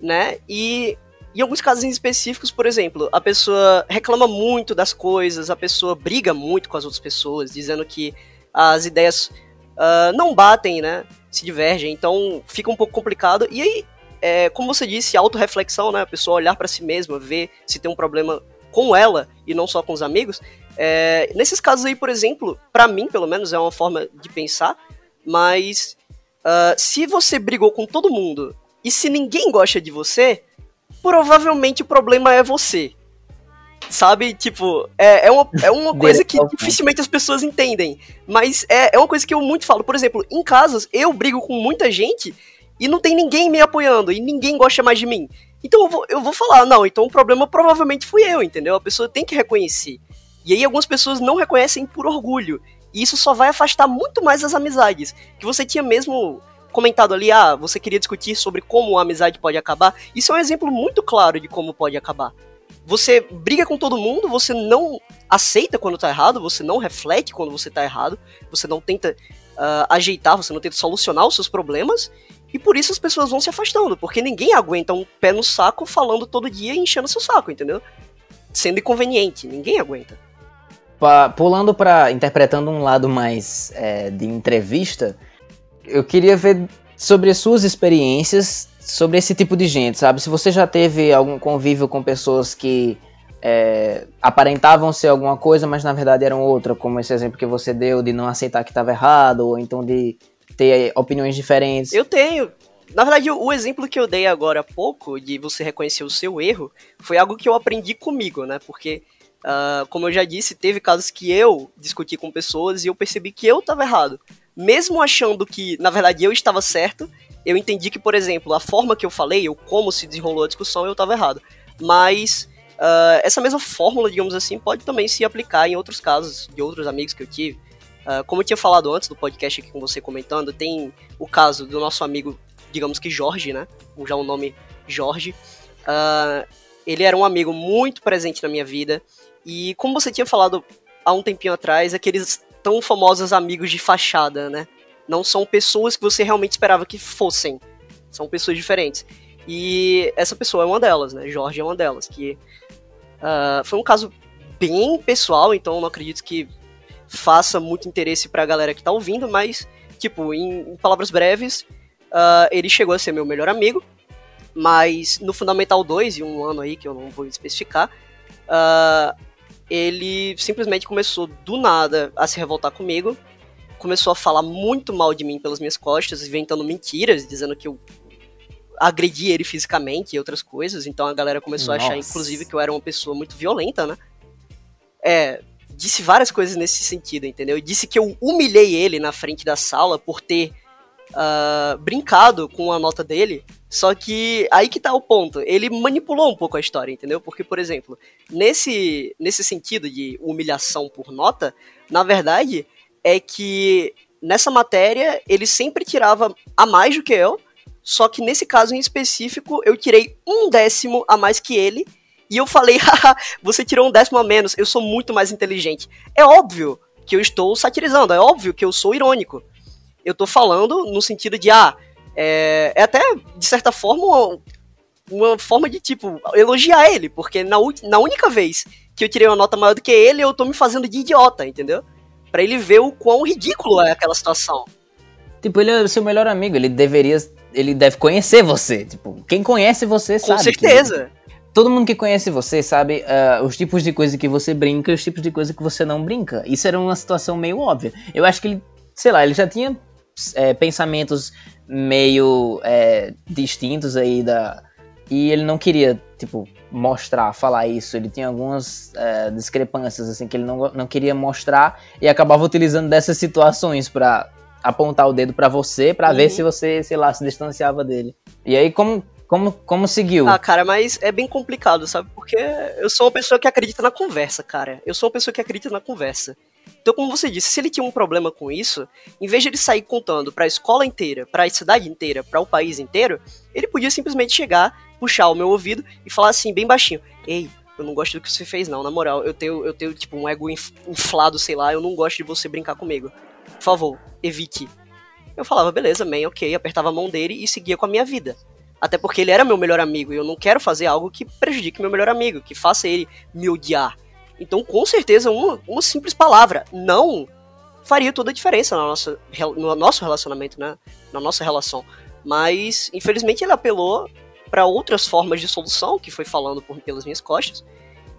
né? E em alguns casos específicos, por exemplo, a pessoa reclama muito das coisas, a pessoa briga muito com as outras pessoas, dizendo que as ideias uh, não batem, né? Se divergem, então fica um pouco complicado. E aí, é, como você disse, autorreflexão, né? A pessoa olhar para si mesma, ver se tem um problema com ela e não só com os amigos. É, nesses casos aí, por exemplo, para mim, pelo menos, é uma forma de pensar, mas uh, se você brigou com todo mundo e se ninguém gosta de você, provavelmente o problema é você. Sabe? Tipo, é, é uma, é uma coisa que dificilmente as pessoas entendem. Mas é, é uma coisa que eu muito falo. Por exemplo, em casas, eu brigo com muita gente e não tem ninguém me apoiando e ninguém gosta mais de mim. Então eu vou, eu vou falar, não, então o problema provavelmente fui eu, entendeu? A pessoa tem que reconhecer. E aí algumas pessoas não reconhecem por orgulho. E isso só vai afastar muito mais as amizades. Que você tinha mesmo comentado ali, ah, você queria discutir sobre como a amizade pode acabar. Isso é um exemplo muito claro de como pode acabar. Você briga com todo mundo, você não aceita quando tá errado, você não reflete quando você tá errado, você não tenta uh, ajeitar, você não tenta solucionar os seus problemas, e por isso as pessoas vão se afastando, porque ninguém aguenta um pé no saco falando todo dia e enchendo seu saco, entendeu? Sendo inconveniente, ninguém aguenta. Pulando para interpretando um lado mais é, de entrevista, eu queria ver sobre as suas experiências sobre esse tipo de gente, sabe? Se você já teve algum convívio com pessoas que é, aparentavam ser alguma coisa, mas na verdade eram outra, como esse exemplo que você deu de não aceitar que estava errado, ou então de ter opiniões diferentes. Eu tenho. Na verdade, o exemplo que eu dei agora há pouco, de você reconhecer o seu erro, foi algo que eu aprendi comigo, né? Porque, uh, como eu já disse, teve casos que eu discuti com pessoas e eu percebi que eu estava errado. Mesmo achando que, na verdade, eu estava certo, eu entendi que, por exemplo, a forma que eu falei, ou como se desenrolou a discussão, eu estava errado. Mas uh, essa mesma fórmula, digamos assim, pode também se aplicar em outros casos de outros amigos que eu tive. Uh, como eu tinha falado antes do podcast aqui com você comentando, tem o caso do nosso amigo, digamos que Jorge, né? Já o nome Jorge. Uh, ele era um amigo muito presente na minha vida. E como você tinha falado há um tempinho atrás, aqueles tão famosos amigos de fachada, né? Não são pessoas que você realmente esperava que fossem. São pessoas diferentes. E essa pessoa é uma delas, né? Jorge é uma delas. Que uh, foi um caso bem pessoal, então não acredito que faça muito interesse pra galera que tá ouvindo, mas, tipo, em, em palavras breves, uh, ele chegou a ser meu melhor amigo, mas no Fundamental 2, e um ano aí que eu não vou especificar, uh, ele simplesmente começou do nada a se revoltar comigo, começou a falar muito mal de mim pelas minhas costas, inventando mentiras, dizendo que eu agredi ele fisicamente e outras coisas, então a galera começou Nossa. a achar, inclusive, que eu era uma pessoa muito violenta, né? É, disse várias coisas nesse sentido, entendeu? Disse que eu humilhei ele na frente da sala por ter uh, brincado com a nota dele. Só que aí que tá o ponto. Ele manipulou um pouco a história, entendeu? Porque, por exemplo, nesse, nesse sentido de humilhação por nota, na verdade, é que nessa matéria ele sempre tirava a mais do que eu. Só que nesse caso em específico, eu tirei um décimo a mais que ele e eu falei, haha, você tirou um décimo a menos, eu sou muito mais inteligente. É óbvio que eu estou satirizando, é óbvio que eu sou irônico. Eu tô falando no sentido de, ah, é, é até, de certa forma, uma, uma, forma de, tipo, elogiar ele, porque na, na única vez que eu tirei uma nota maior do que ele, eu tô me fazendo de idiota, entendeu? Para ele ver o quão ridículo é aquela situação. Tipo, ele é o seu melhor amigo, ele deveria. Ele deve conhecer você. Tipo, quem conhece você Com sabe. Com certeza. Que todo mundo que conhece você sabe uh, os tipos de coisa que você brinca e os tipos de coisa que você não brinca. Isso era uma situação meio óbvia. Eu acho que ele, sei lá, ele já tinha é, pensamentos meio é, distintos aí da. E ele não queria, tipo, mostrar, falar isso. Ele tinha algumas é, discrepâncias, assim, que ele não, não queria mostrar e acabava utilizando dessas situações para apontar o dedo para você, para uhum. ver se você, sei lá, se distanciava dele. E aí, como Como, como seguiu? Ah, cara, mas é bem complicado, sabe? Porque eu sou uma pessoa que acredita na conversa, cara. Eu sou uma pessoa que acredita na conversa. Então, como você disse, se ele tinha um problema com isso, em vez de ele sair contando para a escola inteira, para a cidade inteira, para o país inteiro, ele podia simplesmente chegar, puxar o meu ouvido e falar assim, bem baixinho: Ei, eu não gosto do que você fez, não. Na moral, eu tenho, eu tenho tipo, um ego inflado, sei lá, eu não gosto de você brincar comigo. Por favor, evite. Eu falava, beleza, man, ok, apertava a mão dele e seguia com a minha vida. Até porque ele era meu melhor amigo e eu não quero fazer algo que prejudique meu melhor amigo, que faça ele me odiar. Então, com certeza, uma, uma simples palavra, não, faria toda a diferença na nossa, no nosso relacionamento, né? Na nossa relação. Mas, infelizmente, ele apelou para outras formas de solução, que foi falando por, pelas minhas costas.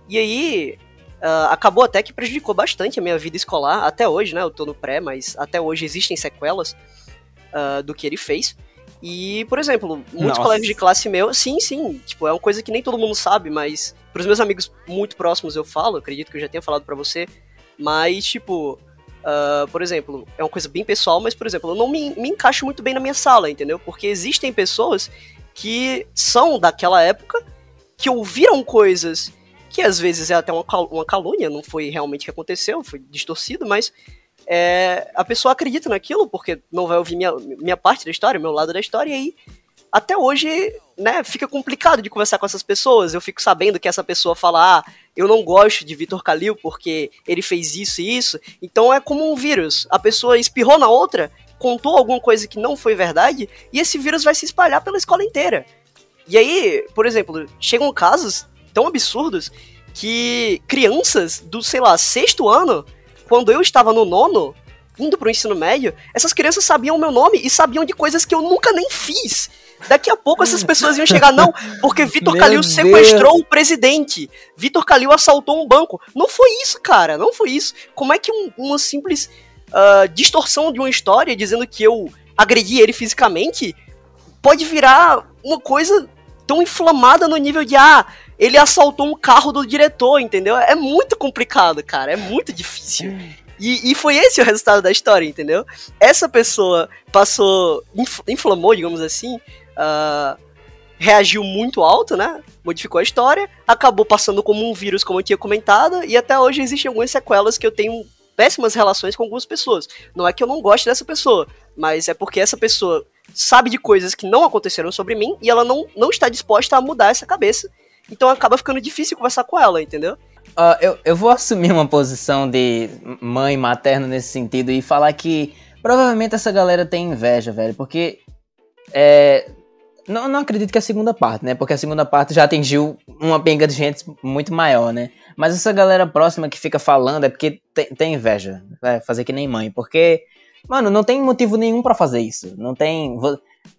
E aí, uh, acabou até que prejudicou bastante a minha vida escolar, até hoje, né? Eu tô no pré, mas até hoje existem sequelas uh, do que ele fez. E, por exemplo, muitos Nossa. colegas de classe meu, sim, sim, tipo, é uma coisa que nem todo mundo sabe, mas pros meus amigos muito próximos eu falo, acredito que eu já tenha falado para você, mas, tipo, uh, por exemplo, é uma coisa bem pessoal, mas, por exemplo, eu não me, me encaixo muito bem na minha sala, entendeu? Porque existem pessoas que são daquela época, que ouviram coisas que às vezes é até uma, uma calúnia, não foi realmente o que aconteceu, foi distorcido, mas é, a pessoa acredita naquilo, porque não vai ouvir minha, minha parte da história, meu lado da história, e aí até hoje, né, fica complicado de conversar com essas pessoas. Eu fico sabendo que essa pessoa fala, ah, eu não gosto de Vitor Kalil porque ele fez isso e isso. Então é como um vírus. A pessoa espirrou na outra, contou alguma coisa que não foi verdade, e esse vírus vai se espalhar pela escola inteira. E aí, por exemplo, chegam casos tão absurdos que crianças do, sei lá, sexto ano quando eu estava no nono, indo pro ensino médio, essas crianças sabiam o meu nome e sabiam de coisas que eu nunca nem fiz. Daqui a pouco essas pessoas iam chegar, não, porque Vitor Calil sequestrou o presidente. Vitor Calil assaltou um banco. Não foi isso, cara, não foi isso. Como é que um, uma simples uh, distorção de uma história dizendo que eu agredi ele fisicamente pode virar uma coisa tão inflamada no nível de, ah, ele assaltou um carro do diretor, entendeu? É muito complicado, cara. É muito difícil. E, e foi esse o resultado da história, entendeu? Essa pessoa passou. inflamou, digamos assim. Uh, reagiu muito alto, né? Modificou a história, acabou passando como um vírus, como eu tinha comentado, e até hoje existem algumas sequelas que eu tenho péssimas relações com algumas pessoas. Não é que eu não goste dessa pessoa, mas é porque essa pessoa sabe de coisas que não aconteceram sobre mim e ela não, não está disposta a mudar essa cabeça então acaba ficando difícil conversar com ela, entendeu? Uh, eu, eu vou assumir uma posição de mãe materna nesse sentido e falar que provavelmente essa galera tem inveja, velho, porque é, não, não acredito que a segunda parte, né? Porque a segunda parte já atingiu uma penga de gente muito maior, né? Mas essa galera próxima que fica falando é porque tem, tem inveja. Vai fazer que nem mãe. Porque, mano, não tem motivo nenhum para fazer isso. Não tem.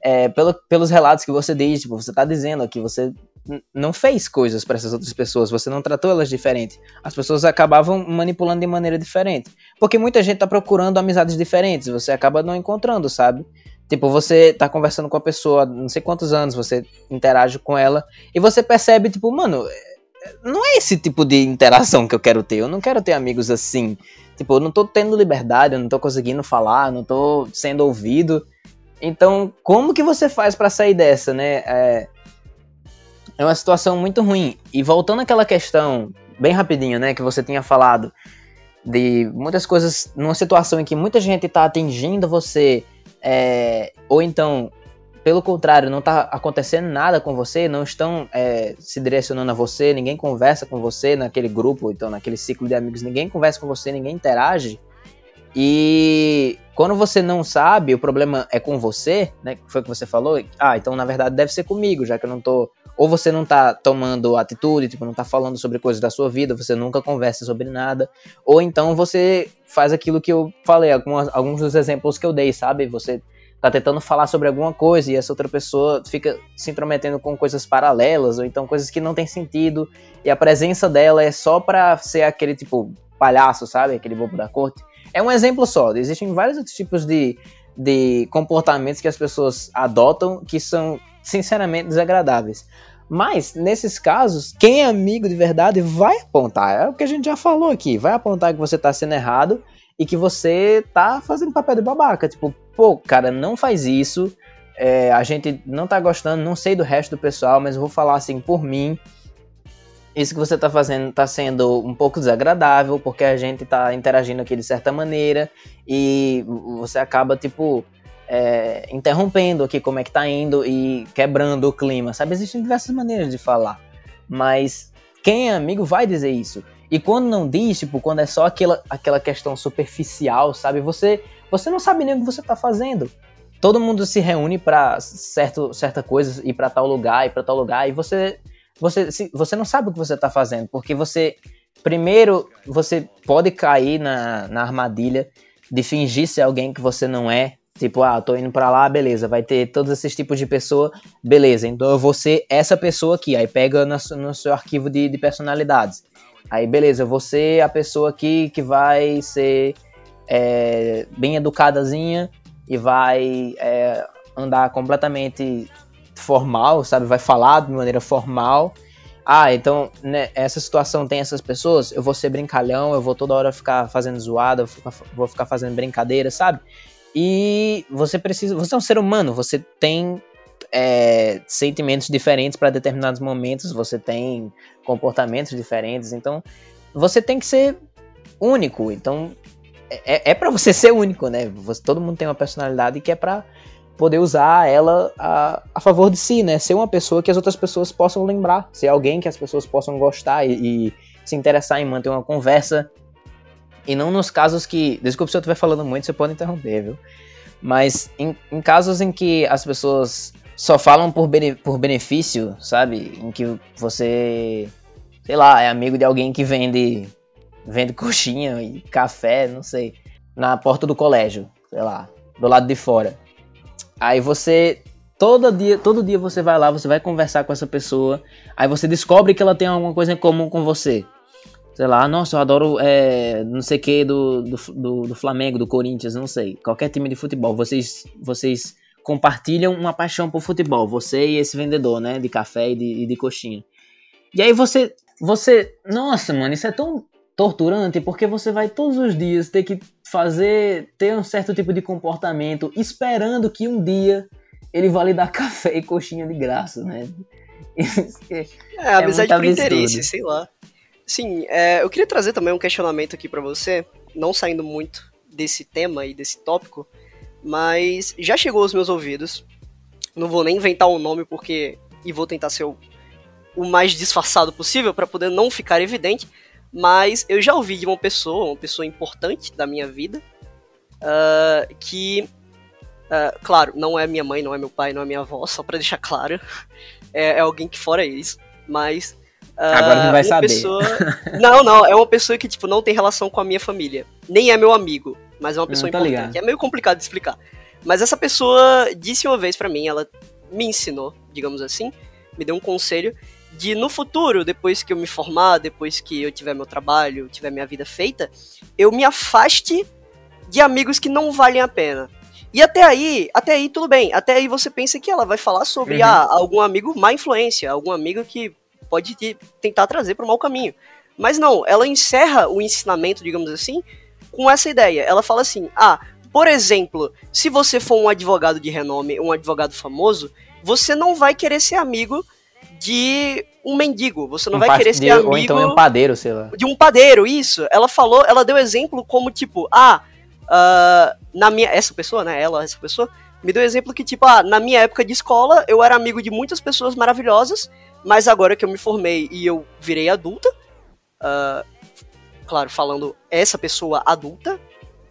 É, pelo, pelos relatos que você diz, tipo, você tá dizendo aqui, você não fez coisas para essas outras pessoas, você não tratou elas diferente. As pessoas acabavam manipulando de maneira diferente. Porque muita gente tá procurando amizades diferentes, você acaba não encontrando, sabe? Tipo, você tá conversando com a pessoa não sei quantos anos, você interage com ela e você percebe, tipo, mano, não é esse tipo de interação que eu quero ter. Eu não quero ter amigos assim. Tipo, eu não tô tendo liberdade, eu não tô conseguindo falar, não tô sendo ouvido. Então, como que você faz para sair dessa, né? É, é uma situação muito ruim. E voltando àquela questão, bem rapidinho, né, que você tinha falado, de muitas coisas, numa situação em que muita gente está atingindo você, é, ou então, pelo contrário, não está acontecendo nada com você, não estão é, se direcionando a você, ninguém conversa com você naquele grupo, então naquele ciclo de amigos, ninguém conversa com você, ninguém interage. E quando você não sabe, o problema é com você, né? Foi o que você falou. Ah, então na verdade deve ser comigo, já que eu não tô. Ou você não tá tomando atitude, tipo, não tá falando sobre coisas da sua vida, você nunca conversa sobre nada. Ou então você faz aquilo que eu falei, algumas, alguns dos exemplos que eu dei, sabe? Você tá tentando falar sobre alguma coisa e essa outra pessoa fica se intrometendo com coisas paralelas, ou então coisas que não tem sentido, e a presença dela é só pra ser aquele tipo palhaço, sabe? Aquele bobo da corte. É um exemplo só. Existem vários outros tipos de, de comportamentos que as pessoas adotam que são, sinceramente, desagradáveis. Mas, nesses casos, quem é amigo de verdade vai apontar. É o que a gente já falou aqui. Vai apontar que você tá sendo errado e que você tá fazendo papel de babaca. Tipo, pô, cara, não faz isso. é, a gente não tá gostando, não sei do resto do pessoal, mas vou falar assim por mim. Isso que você tá fazendo tá sendo um pouco desagradável, porque a gente tá interagindo aqui de certa maneira e você acaba, tipo, é, interrompendo aqui como é que tá indo e quebrando o clima, sabe? Existem diversas maneiras de falar, mas quem é amigo vai dizer isso. E quando não diz, tipo, quando é só aquela, aquela questão superficial, sabe? Você, você não sabe nem o que você tá fazendo. Todo mundo se reúne para certa coisa, ir para tal lugar, ir para tal lugar, e você você se, você não sabe o que você tá fazendo, porque você primeiro você pode cair na, na armadilha de fingir ser alguém que você não é, Tipo, ah, tô indo para lá, beleza, vai ter todos esses tipos de pessoa, beleza, então eu vou ser essa pessoa aqui. Aí pega no, no seu arquivo de, de, personalidades. Aí, beleza, ser a pessoa aqui que vai ser é, bem educadazinha e vai é, andar completamente formal, sabe? Vai falar de maneira formal. Ah, então, né, essa situação tem essas pessoas, eu vou ser brincalhão, eu vou toda hora ficar fazendo zoada, vou ficar fazendo brincadeira, sabe? E você precisa. Você é um ser humano, você tem é, sentimentos diferentes para determinados momentos, você tem comportamentos diferentes, então você tem que ser único. Então é, é para você ser único, né? Você, todo mundo tem uma personalidade que é para poder usar ela a, a favor de si, né? Ser uma pessoa que as outras pessoas possam lembrar, ser alguém que as pessoas possam gostar e, e se interessar em manter uma conversa e não nos casos que. Desculpa se eu estiver falando muito, você pode interromper, viu? Mas em, em casos em que as pessoas só falam por, bene, por benefício, sabe? Em que você, sei lá, é amigo de alguém que vende, vende coxinha e café, não sei, na porta do colégio, sei lá, do lado de fora. Aí você todo dia, todo dia você vai lá, você vai conversar com essa pessoa, aí você descobre que ela tem alguma coisa em comum com você sei lá, nossa, eu adoro é, não sei o que do, do, do, Flamengo, do Corinthians, não sei, qualquer time de futebol. Vocês, vocês compartilham uma paixão por futebol, você e esse vendedor, né, de café e de, e de coxinha. E aí você, você, nossa, mano, isso é tão torturante porque você vai todos os dias ter que fazer, ter um certo tipo de comportamento, esperando que um dia ele vá lhe dar café e coxinha de graça, né? é, é amizade por interesse, sei lá. Sim, é, eu queria trazer também um questionamento aqui para você, não saindo muito desse tema e desse tópico, mas já chegou aos meus ouvidos. Não vou nem inventar um nome porque e vou tentar ser o, o mais disfarçado possível para poder não ficar evidente, mas eu já ouvi de uma pessoa, uma pessoa importante da minha vida, uh, que, uh, claro, não é minha mãe, não é meu pai, não é minha avó, só para deixar claro, é, é alguém que fora eles, mas Agora não vai saber. Pessoa... não, não, é uma pessoa que, tipo, não tem relação com a minha família. Nem é meu amigo, mas é uma pessoa importante. Ligado. É meio complicado de explicar. Mas essa pessoa disse uma vez para mim, ela me ensinou, digamos assim, me deu um conselho de no futuro, depois que eu me formar, depois que eu tiver meu trabalho, tiver minha vida feita, eu me afaste de amigos que não valem a pena. E até aí, até aí tudo bem. Até aí você pensa que ela vai falar sobre uhum. ah, algum amigo má influência, algum amigo que pode te, tentar trazer para o mau caminho. Mas não, ela encerra o ensinamento, digamos assim, com essa ideia. Ela fala assim: ah, por exemplo, se você for um advogado de renome, um advogado famoso, você não vai querer ser amigo de um mendigo, você não um vai querer ser amigo ou então de um padeiro, sei lá. De um padeiro, isso. Ela falou, ela deu exemplo como tipo, ah, uh, na minha essa pessoa, né, ela, essa pessoa me deu exemplo que tipo, ah, na minha época de escola, eu era amigo de muitas pessoas maravilhosas mas agora que eu me formei e eu virei adulta, uh, claro, falando essa pessoa adulta,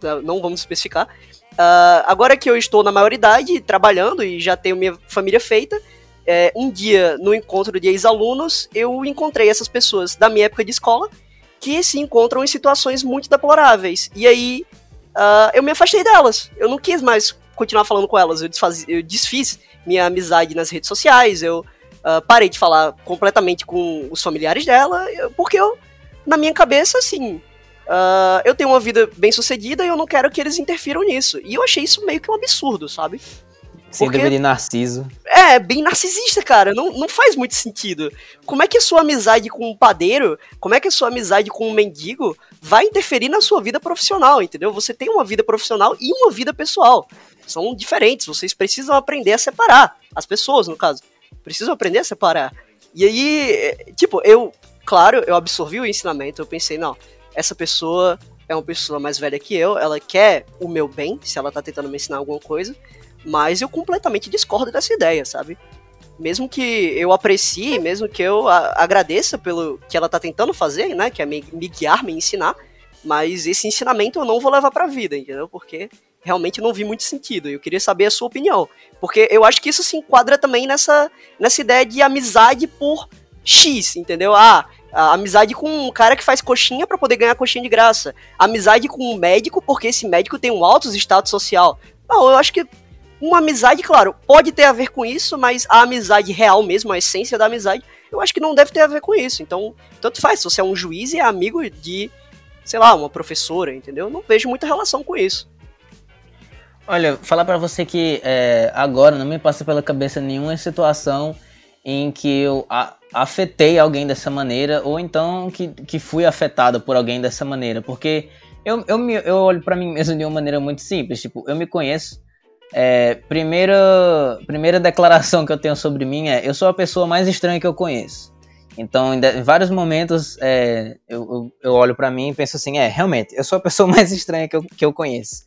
tá, não vamos especificar. Uh, agora que eu estou na maioridade, trabalhando e já tenho minha família feita, é, um dia no encontro de ex-alunos, eu encontrei essas pessoas da minha época de escola que se encontram em situações muito deploráveis. E aí uh, eu me afastei delas. Eu não quis mais continuar falando com elas. Eu, desfaz, eu desfiz minha amizade nas redes sociais, eu Uh, parei de falar completamente com os familiares dela, porque eu, na minha cabeça, assim, uh, eu tenho uma vida bem sucedida e eu não quero que eles interfiram nisso. E eu achei isso meio que um absurdo, sabe? Síndrome de narciso. É, bem narcisista, cara. Não, não faz muito sentido. Como é que a sua amizade com um padeiro, como é que a sua amizade com um mendigo vai interferir na sua vida profissional, entendeu? Você tem uma vida profissional e uma vida pessoal. são diferentes, vocês precisam aprender a separar. As pessoas, no caso, precisam aprender a separar. E aí, tipo, eu, claro, eu absorvi o ensinamento, eu pensei, não, essa pessoa é uma pessoa mais velha que eu, ela quer o meu bem, se ela tá tentando me ensinar alguma coisa, mas eu completamente discordo dessa ideia, sabe? Mesmo que eu aprecie, mesmo que eu agradeça pelo que ela tá tentando fazer, né, que é me, me guiar, me ensinar, mas esse ensinamento eu não vou levar pra vida, entendeu? Porque realmente não vi muito sentido. Eu queria saber a sua opinião. Porque eu acho que isso se enquadra também nessa, nessa ideia de amizade por X, entendeu? Ah, amizade com um cara que faz coxinha para poder ganhar coxinha de graça. Amizade com um médico porque esse médico tem um alto status social. Não, eu acho que uma amizade, claro, pode ter a ver com isso, mas a amizade real mesmo, a essência da amizade, eu acho que não deve ter a ver com isso. Então, tanto faz, se você é um juiz e é amigo de, sei lá, uma professora, entendeu? Não vejo muita relação com isso. Olha, falar para você que é, agora não me passa pela cabeça nenhuma situação em que eu afetei alguém dessa maneira ou então que, que fui afetado por alguém dessa maneira, porque eu, eu, me, eu olho para mim mesmo de uma maneira muito simples, tipo, eu me conheço. É, primeira, primeira declaração que eu tenho sobre mim é: eu sou a pessoa mais estranha que eu conheço. Então, em, de, em vários momentos, é, eu, eu, eu olho para mim e penso assim: é, realmente, eu sou a pessoa mais estranha que eu, que eu conheço.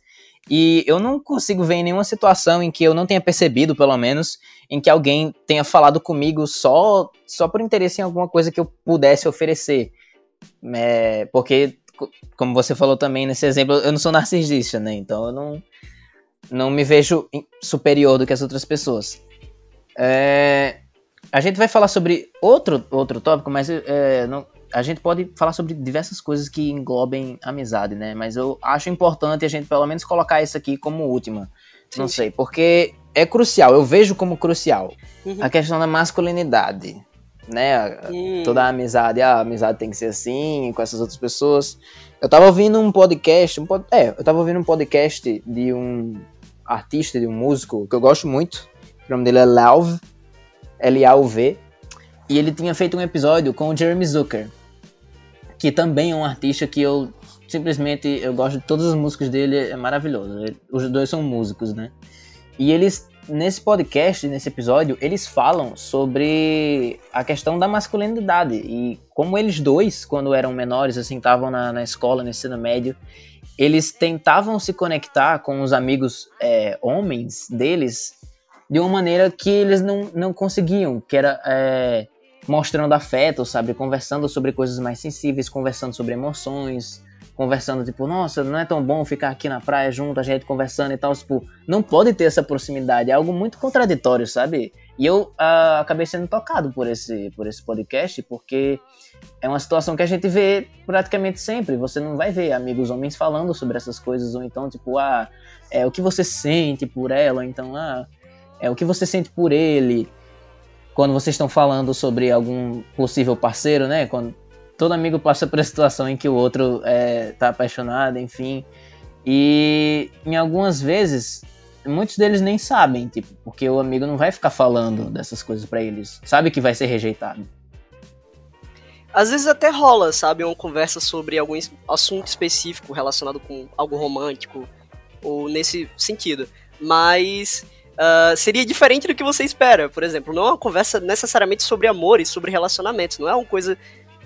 E eu não consigo ver nenhuma situação em que eu não tenha percebido, pelo menos, em que alguém tenha falado comigo só, só por interesse em alguma coisa que eu pudesse oferecer. É, porque, como você falou também nesse exemplo, eu não sou narcisista, né? Então eu não, não me vejo superior do que as outras pessoas. É, a gente vai falar sobre outro, outro tópico, mas é, não, a gente pode falar sobre diversas coisas que englobem amizade, né? Mas eu acho importante a gente pelo menos colocar isso aqui como última. Sim, não sei, porque é crucial, eu vejo como crucial uhum. a questão da masculinidade, né? Uhum. Toda a amizade, a amizade tem que ser assim, com essas outras pessoas. Eu tava ouvindo um podcast, um pod... é, eu tava ouvindo um podcast de um artista, de um músico que eu gosto muito. O nome dele é Lauv, L-A-U-V. E ele tinha feito um episódio com o Jeremy Zucker que também é um artista que eu simplesmente eu gosto de todas as músicas dele, é maravilhoso. Os dois são músicos, né? E eles nesse podcast, nesse episódio, eles falam sobre a questão da masculinidade e como eles dois, quando eram menores, assim, estavam na, na escola, no ensino médio, eles tentavam se conectar com os amigos é, homens deles de uma maneira que eles não, não conseguiam, que era é, mostrando afeto, sabe? Conversando sobre coisas mais sensíveis, conversando sobre emoções, conversando, tipo, nossa, não é tão bom ficar aqui na praia junto, a gente conversando e tal. Tipo, não pode ter essa proximidade, é algo muito contraditório, sabe? E eu uh, acabei sendo tocado por esse, por esse podcast, porque é uma situação que a gente vê praticamente sempre. Você não vai ver amigos homens falando sobre essas coisas, ou então, tipo, ah, é o que você sente por ela, então, ah, é o que você sente por ele quando vocês estão falando sobre algum possível parceiro, né? Quando todo amigo passa por a situação em que o outro é, tá apaixonado, enfim. E em algumas vezes, muitos deles nem sabem, tipo, porque o amigo não vai ficar falando dessas coisas para eles. Sabe que vai ser rejeitado. Às vezes até rola, sabe, uma conversa sobre algum assunto específico relacionado com algo romântico, ou nesse sentido. Mas uh, seria diferente do que você espera. Por exemplo, não é uma conversa necessariamente sobre amor e sobre relacionamentos, não é uma coisa,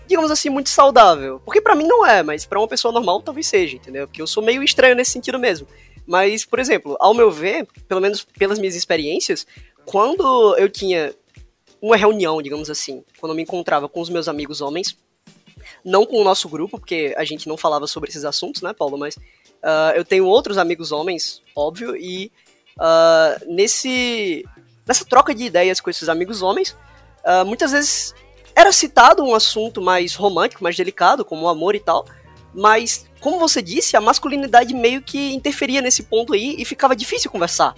digamos assim, muito saudável. Porque para mim não é, mas para uma pessoa normal talvez seja, entendeu? Porque eu sou meio estranho nesse sentido mesmo. Mas, por exemplo, ao meu ver, pelo menos pelas minhas experiências, quando eu tinha uma reunião, digamos assim, quando eu me encontrava com os meus amigos homens, não com o nosso grupo, porque a gente não falava sobre esses assuntos, né, Paulo? Mas uh, eu tenho outros amigos homens, óbvio, e uh, nesse nessa troca de ideias com esses amigos homens, uh, muitas vezes era citado um assunto mais romântico, mais delicado, como o amor e tal, mas, como você disse, a masculinidade meio que interferia nesse ponto aí e ficava difícil conversar.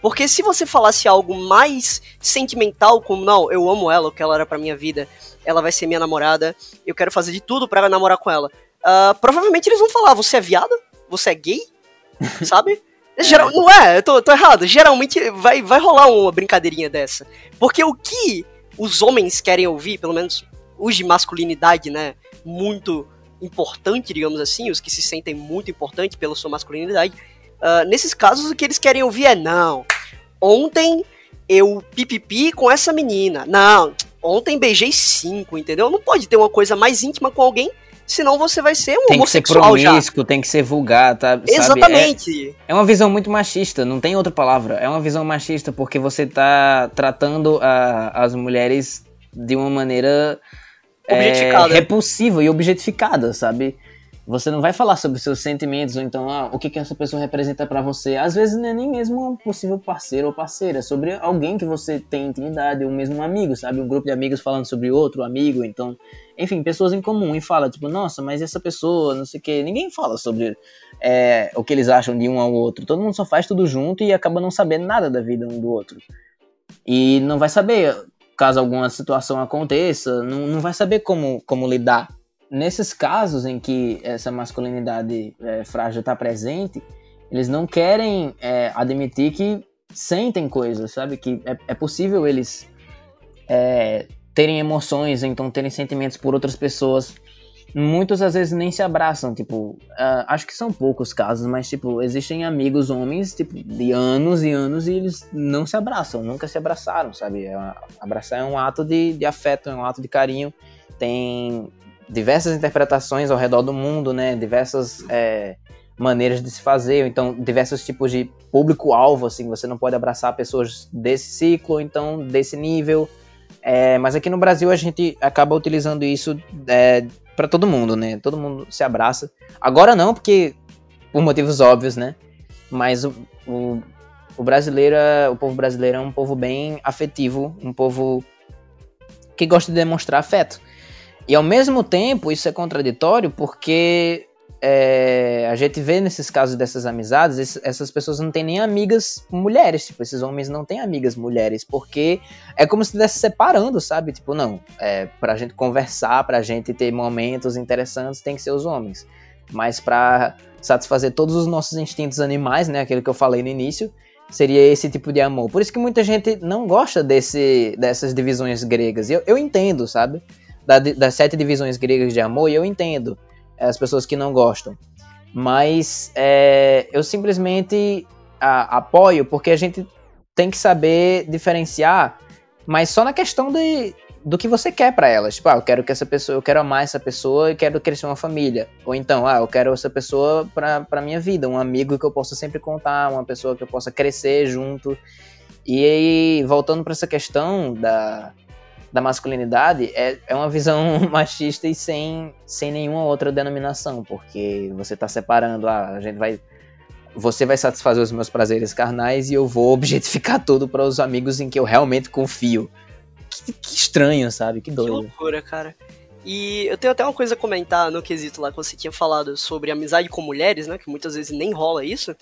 Porque se você falasse algo mais sentimental, como não, eu amo ela, o que ela era pra minha vida, ela vai ser minha namorada, eu quero fazer de tudo para namorar com ela. Uh, provavelmente eles vão falar, você é viado? Você é gay? Sabe? Geral, não é, eu tô, tô, errado. Geralmente vai, vai rolar uma brincadeirinha dessa. Porque o que os homens querem ouvir, pelo menos os de masculinidade, né? Muito importante, digamos assim, os que se sentem muito importantes pela sua masculinidade, Uh, nesses casos, o que eles querem ouvir é: não, ontem eu pipipi com essa menina. Não, ontem beijei cinco, entendeu? Não pode ter uma coisa mais íntima com alguém senão você vai ser um tem homossexual que ser promíscuo, já. tem que ser vulgar, tá? Exatamente. É, é, uma visão muito machista, não tem outra palavra. É uma visão machista porque você tá tratando a, as mulheres de uma maneira é, repulsiva e objetificada, sabe? Você não vai falar sobre seus sentimentos, ou então, ah, o que, que essa pessoa representa para você. Às vezes não é nem mesmo um possível parceiro ou parceira, é sobre alguém que você tem intimidade, ou mesmo um amigo, sabe? Um grupo de amigos falando sobre outro amigo, então, enfim, pessoas em comum. E fala, tipo, nossa, mas essa pessoa, não sei o quê. Ninguém fala sobre é, o que eles acham de um ao outro. Todo mundo só faz tudo junto e acaba não sabendo nada da vida um do outro. E não vai saber, caso alguma situação aconteça, não, não vai saber como, como lidar nesses casos em que essa masculinidade é, frágil está presente, eles não querem é, admitir que sentem coisas, sabe? Que é, é possível eles é, terem emoções, então terem sentimentos por outras pessoas. Muitos às vezes nem se abraçam, tipo, uh, acho que são poucos casos, mas tipo, existem amigos homens, tipo, de anos e anos e eles não se abraçam, nunca se abraçaram, sabe? É abraçar é um ato de, de afeto, é um ato de carinho. Tem diversas interpretações ao redor do mundo, né? Diversas é, maneiras de se fazer, então diversos tipos de público-alvo, assim, você não pode abraçar pessoas desse ciclo, então desse nível. É, mas aqui no Brasil a gente acaba utilizando isso é, para todo mundo, né? Todo mundo se abraça. Agora não, porque por motivos óbvios, né? Mas o, o, o brasileiro, é, o povo brasileiro é um povo bem afetivo, um povo que gosta de demonstrar afeto. E ao mesmo tempo, isso é contraditório porque é, a gente vê nesses casos dessas amizades, essas pessoas não têm nem amigas mulheres, tipo, esses homens não têm amigas mulheres, porque é como se estivesse separando, sabe? Tipo, não, é, pra gente conversar, pra gente ter momentos interessantes, tem que ser os homens. Mas para satisfazer todos os nossos instintos animais, né, aquilo que eu falei no início, seria esse tipo de amor. Por isso que muita gente não gosta desse, dessas divisões gregas. Eu, eu entendo, sabe? Da, das sete divisões gregas de amor, e eu entendo as pessoas que não gostam. Mas é, eu simplesmente a, apoio porque a gente tem que saber diferenciar, mas só na questão de, do que você quer para elas. Tipo, ah, eu quero que essa pessoa, eu quero amar essa pessoa e quero crescer uma família. Ou então, ah, eu quero essa pessoa pra, pra minha vida, um amigo que eu possa sempre contar, uma pessoa que eu possa crescer junto. E aí, voltando para essa questão da, da masculinidade é, é uma visão machista e sem, sem nenhuma outra denominação, porque você está separando, ah, a gente vai. Você vai satisfazer os meus prazeres carnais e eu vou objetificar tudo para os amigos em que eu realmente confio. Que, que estranho, sabe? Que doido. Que loucura, cara. E eu tenho até uma coisa a comentar no quesito lá que você tinha falado sobre amizade com mulheres, né? Que muitas vezes nem rola isso.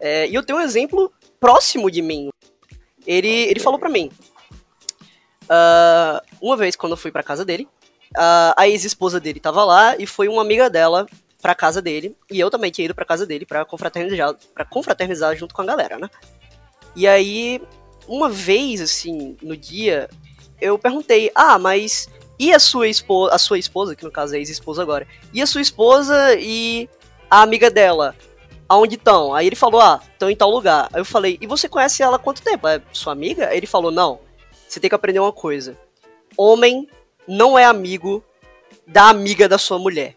É, e eu tenho um exemplo próximo de mim. Ele, ele falou para mim: Uh, uma vez, quando eu fui pra casa dele, uh, a ex-esposa dele tava lá e foi uma amiga dela pra casa dele. E eu também tinha ido pra casa dele pra confraternizar, pra confraternizar junto com a galera, né? E aí, uma vez, assim, no dia, eu perguntei: Ah, mas e a sua esposa, a sua esposa, que no caso é ex-esposa agora, e a sua esposa e a amiga dela? Aonde estão? Aí ele falou: Ah, estão em tal lugar. Aí eu falei: E você conhece ela há quanto tempo? É sua amiga? Ele falou: Não você tem que aprender uma coisa. Homem não é amigo da amiga da sua mulher.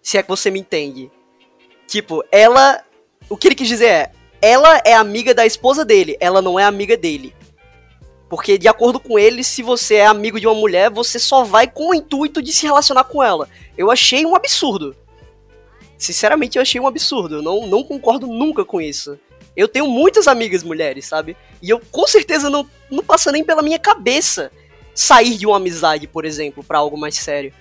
Se é que você me entende. Tipo, ela. O que ele quis dizer é. Ela é amiga da esposa dele, ela não é amiga dele. Porque, de acordo com ele, se você é amigo de uma mulher, você só vai com o intuito de se relacionar com ela. Eu achei um absurdo. Sinceramente, eu achei um absurdo. Eu não, não concordo nunca com isso. Eu tenho muitas amigas mulheres, sabe? E eu com certeza não, não passa nem pela minha cabeça sair de uma amizade, por exemplo, para algo mais sério.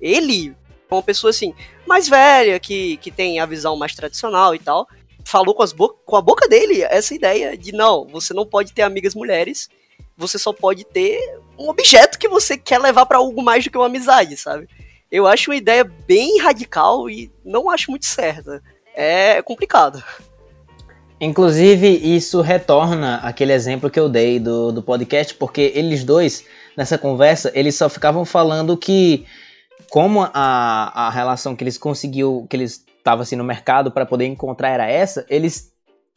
Ele é uma pessoa assim, mais velha, que, que tem a visão mais tradicional e tal, falou com, as com a boca dele essa ideia de não, você não pode ter amigas mulheres, você só pode ter um objeto que você quer levar para algo mais do que uma amizade, sabe? Eu acho uma ideia bem radical e não acho muito certa. É complicado. Inclusive, isso retorna aquele exemplo que eu dei do, do podcast, porque eles dois, nessa conversa, eles só ficavam falando que como a, a relação que eles conseguiu, que eles estavam assim no mercado para poder encontrar era essa, eles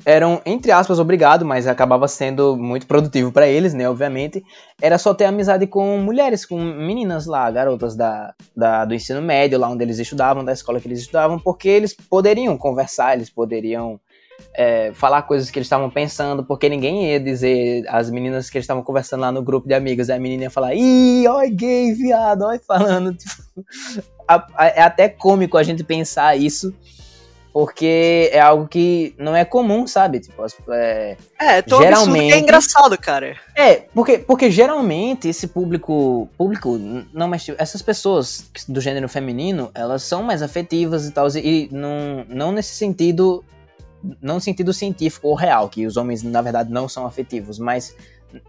eram, entre aspas, obrigados, mas acabava sendo muito produtivo para eles, né, obviamente, era só ter amizade com mulheres, com meninas lá, garotas da, da, do ensino médio, lá onde eles estudavam, da escola que eles estudavam, porque eles poderiam conversar, eles poderiam é, falar coisas que eles estavam pensando, porque ninguém ia dizer as meninas que eles estavam conversando lá no grupo de amigos, a menina ia falar, ih, oi gay, viado, oi falando, tipo, é até cômico a gente pensar isso, porque é algo que não é comum, sabe? Tipo, é, é tão geralmente que é engraçado, cara. É, porque, porque geralmente esse público, público, não, mas tipo, essas pessoas do gênero feminino, elas são mais afetivas e tal, e não, não nesse sentido, não no sentido científico ou real, que os homens na verdade não são afetivos, mas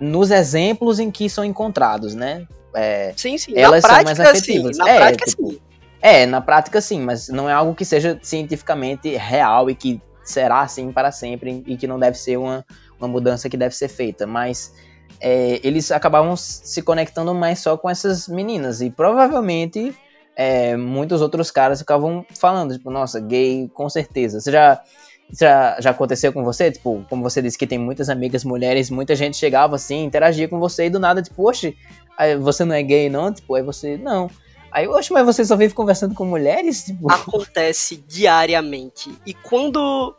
nos exemplos em que são encontrados, né? É, sim, sim. Elas na prática, são mais afetivas. Sim, na é, prática, tipo, sim. É, na prática sim, mas não é algo que seja cientificamente real e que será assim para sempre e que não deve ser uma, uma mudança que deve ser feita. Mas é, eles acabavam se conectando mais só com essas meninas e provavelmente é, muitos outros caras ficavam falando, tipo, nossa, gay com certeza. Você já, já, já aconteceu com você? Tipo, como você disse que tem muitas amigas mulheres, muita gente chegava assim, interagia com você e do nada, tipo, oxe, você não é gay não? Tipo, aí você, não. Aí, oxe, mas você só vive conversando com mulheres? Tipo... Acontece diariamente. E quando,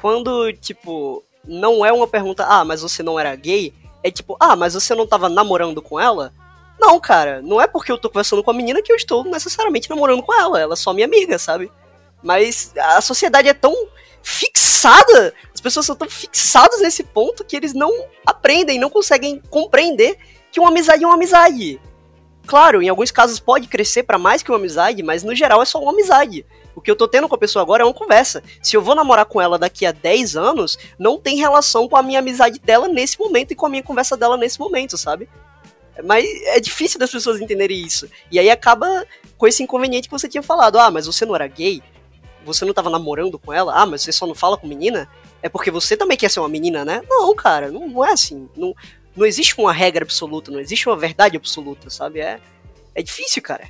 quando, tipo, não é uma pergunta, ah, mas você não era gay? É tipo, ah, mas você não tava namorando com ela? Não, cara, não é porque eu tô conversando com a menina que eu estou necessariamente namorando com ela. Ela é só minha amiga, sabe? Mas a sociedade é tão fixada, as pessoas são tão fixadas nesse ponto que eles não aprendem, não conseguem compreender que uma amizade é uma amizade. Claro, em alguns casos pode crescer para mais que uma amizade, mas no geral é só uma amizade. O que eu tô tendo com a pessoa agora é uma conversa. Se eu vou namorar com ela daqui a 10 anos, não tem relação com a minha amizade dela nesse momento e com a minha conversa dela nesse momento, sabe? Mas é difícil das pessoas entenderem isso. E aí acaba com esse inconveniente que você tinha falado. Ah, mas você não era gay? Você não tava namorando com ela? Ah, mas você só não fala com menina? É porque você também quer ser uma menina, né? Não, cara, não, não é assim. Não, não existe uma regra absoluta, não existe uma verdade absoluta, sabe? É, é difícil, cara.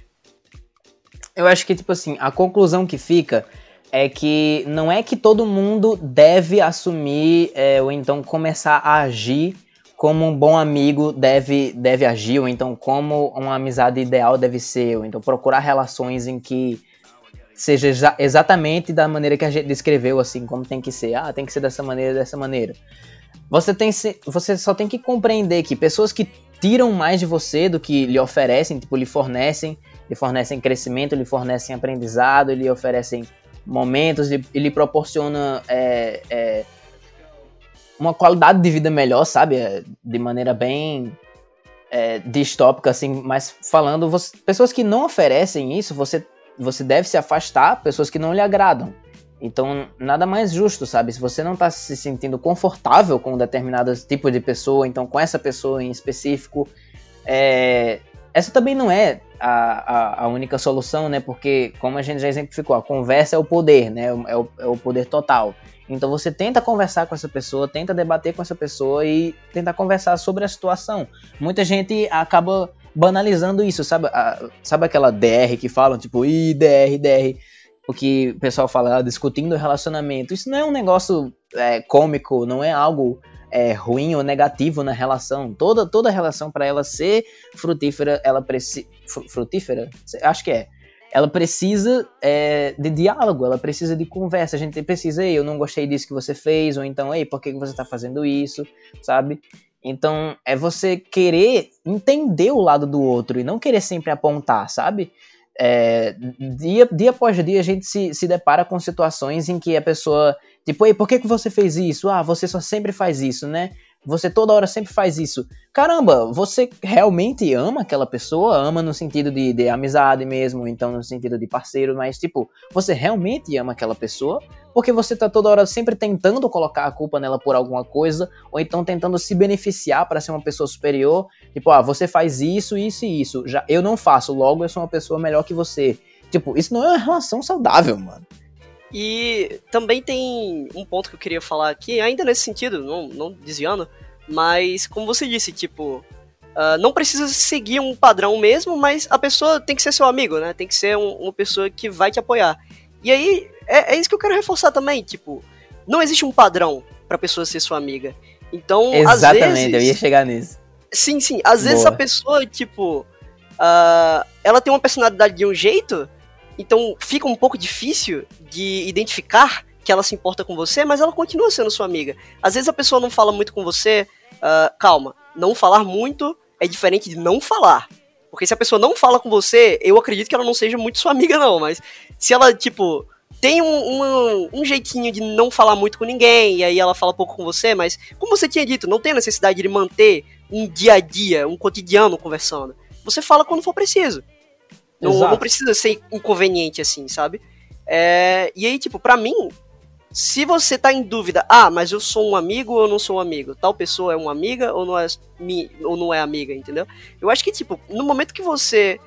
Eu acho que, tipo assim, a conclusão que fica é que não é que todo mundo deve assumir é, ou então começar a agir como um bom amigo deve, deve agir, ou então como uma amizade ideal deve ser, ou então procurar relações em que seja exa exatamente da maneira que a gente descreveu, assim, como tem que ser. Ah, tem que ser dessa maneira, dessa maneira. Você, tem, você só tem que compreender que pessoas que tiram mais de você do que lhe oferecem, tipo, lhe fornecem, lhe fornecem crescimento, lhe fornecem aprendizado, lhe oferecem momentos, lhe, lhe proporciona é, é, uma qualidade de vida melhor, sabe? É, de maneira bem é, distópica, assim, mas falando, você, pessoas que não oferecem isso, você, você deve se afastar, pessoas que não lhe agradam. Então, nada mais justo, sabe? Se você não está se sentindo confortável com um determinado tipo de pessoa, então com essa pessoa em específico, é... essa também não é a, a, a, única solução, né? Porque, como a gente já exemplificou, a conversa é o poder, né? É o, é o poder total. Então você tenta conversar com essa pessoa, tenta debater com essa pessoa e tentar conversar sobre a situação. Muita gente acaba banalizando isso, sabe? A, sabe aquela DR que falam, tipo, ih, DR, DR o que o pessoal fala, ah, discutindo relacionamento. Isso não é um negócio é, cômico, não é algo é, ruim ou negativo na relação. Toda, toda relação, para ela ser frutífera, ela precisa. Frutífera? Acho que é. Ela precisa é, de diálogo, ela precisa de conversa. A gente precisa, ei, eu não gostei disso que você fez, ou então, ei, por que você tá fazendo isso, sabe? Então, é você querer entender o lado do outro e não querer sempre apontar, sabe? é, dia, dia após dia a gente se, se depara com situações em que a pessoa, tipo, ei, por que, que você fez isso? Ah, você só sempre faz isso, né? Você toda hora sempre faz isso. Caramba, você realmente ama aquela pessoa? Ama no sentido de, de amizade mesmo, então no sentido de parceiro, mas tipo, você realmente ama aquela pessoa? Porque você tá toda hora sempre tentando colocar a culpa nela por alguma coisa, ou então tentando se beneficiar para ser uma pessoa superior. Tipo, ah, você faz isso, isso e isso. Já eu não faço, logo eu sou uma pessoa melhor que você. Tipo, isso não é uma relação saudável, mano. E também tem um ponto que eu queria falar aqui, ainda nesse sentido, não, não desviando, mas como você disse, tipo, uh, não precisa seguir um padrão mesmo, mas a pessoa tem que ser seu amigo, né? Tem que ser um, uma pessoa que vai te apoiar. E aí, é, é, isso que eu quero reforçar também, tipo, não existe um padrão. pra pessoa ser sua amiga. Então, Exatamente, às vezes, eu ia chegar nisso. Sim, sim. Às vezes Boa. a pessoa, tipo. ah, ela tem uma personalidade de um jeito, então fica um pouco difícil de identificar que ela se importa com você, mas ela continua sendo sua amiga. Às vezes a pessoa não fala muito com você. ah, calma, não falar muito é diferente de não falar. Porque se a pessoa não fala com você, eu acredito que ela não seja muito sua amiga, não. Mas se ela, tipo, tem um, um, um jeitinho de não falar muito com ninguém, e aí ela fala pouco com você, mas, como você tinha dito, não tem necessidade de manter um dia a dia, um cotidiano conversando. Você fala quando for preciso. Não, não precisa ser inconveniente assim, sabe? É, e aí, tipo, pra mim, se você tá em dúvida, ah, mas eu sou um amigo ou não sou um amigo? Tal pessoa é uma amiga ou não é, ou não é amiga, entendeu? Eu acho que, tipo, no momento que você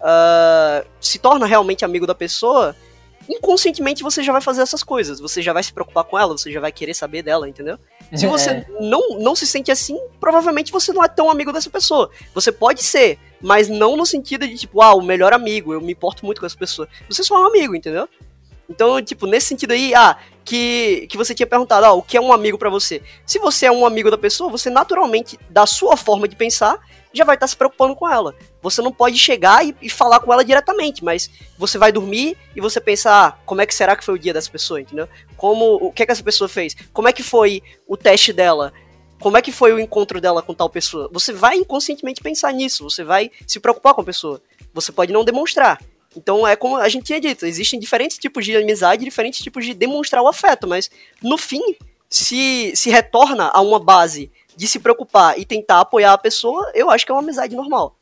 ah, se torna realmente amigo da pessoa, inconscientemente você já vai fazer essas coisas. Você já vai se preocupar com ela, você já vai querer saber dela, entendeu? Se você É. não, não se sente assim, provavelmente você não é tão amigo dessa pessoa. Você pode ser, mas não no sentido de, tipo, ah, o melhor amigo, eu me importo muito com essa pessoa. Você só é um amigo, entendeu? Então, tipo, nesse sentido aí, ah, que, que você tinha perguntado, ah, o que é um amigo pra você? Se você é um amigo da pessoa, você naturalmente, da sua forma de pensar, já vai estar se preocupando com ela. Você não pode chegar e, e falar com ela diretamente, mas você vai dormir e você pensa, ah, como é que será que foi o dia dessa pessoa, entendeu? Como, o que é que essa pessoa fez? Como é que foi o teste dela? Como é que foi o encontro dela com tal pessoa? Você vai inconscientemente pensar nisso, você vai se preocupar com a pessoa. Você pode não demonstrar. Então é como a gente tinha dito, existem diferentes tipos de amizade, diferentes tipos de demonstrar o afeto, mas no fim, se se retorna a uma base de se preocupar e tentar apoiar a pessoa, eu acho que é uma amizade normal.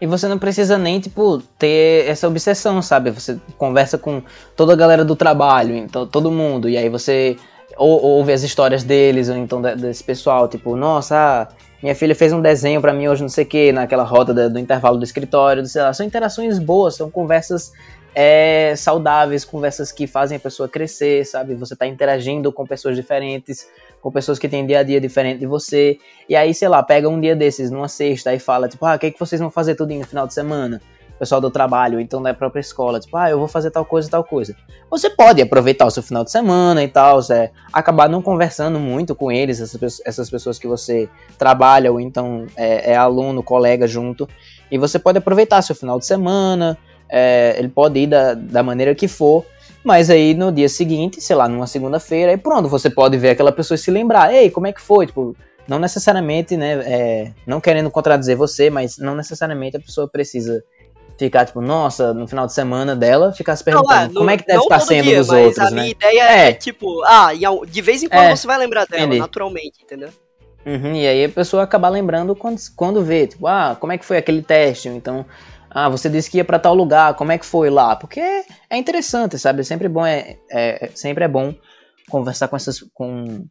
E você não precisa nem, tipo, ter essa obsessão, sabe? Você conversa com toda a galera do trabalho, então todo mundo, e aí você ou, ouve as histórias deles, ou então de- desse pessoal, tipo, nossa, ah, minha filha fez um desenho pra mim hoje, não sei o que, naquela roda da- do intervalo do escritório, sei lá. São interações boas, são conversas é, saudáveis, conversas que fazem a pessoa crescer, sabe? Você tá interagindo com pessoas diferentes, com pessoas que têm dia a dia diferente de você. E aí, sei lá, pega um dia desses, numa sexta, e fala, tipo, ah, o que, é que vocês vão fazer tudo no final de semana? Pessoal do trabalho, então da própria escola, tipo, ah, eu vou fazer tal coisa, tal coisa. Você pode aproveitar o seu final de semana e tal, é, acabar não conversando muito com eles, essas, essas pessoas que você trabalha ou então é, é aluno, colega junto, e você pode aproveitar seu final de semana, é, ele pode ir da, da maneira que for, mas aí no dia seguinte, sei lá, numa segunda-feira, aí pronto, você pode ver aquela pessoa e se lembrar, ei, como é que foi? Tipo, não necessariamente, né, é, não querendo contradizer você, mas não necessariamente a pessoa precisa ficar, tipo, nossa, no final de semana dela, ficar se perguntando no- como é que deve não estar sendo dia, dos mas outros, a né? minha ideia é, É. tipo, ah, de vez em quando É, você vai lembrar dela, entendi. naturalmente, entendeu? Uhum, e aí a pessoa acabar lembrando quando, quando vê, tipo, ah, como é que foi aquele teste? Então, ah, você disse que ia pra tal lugar, como é que foi lá? Porque é interessante, sabe? Sempre bom, é, é- sempre é bom conversar com essas com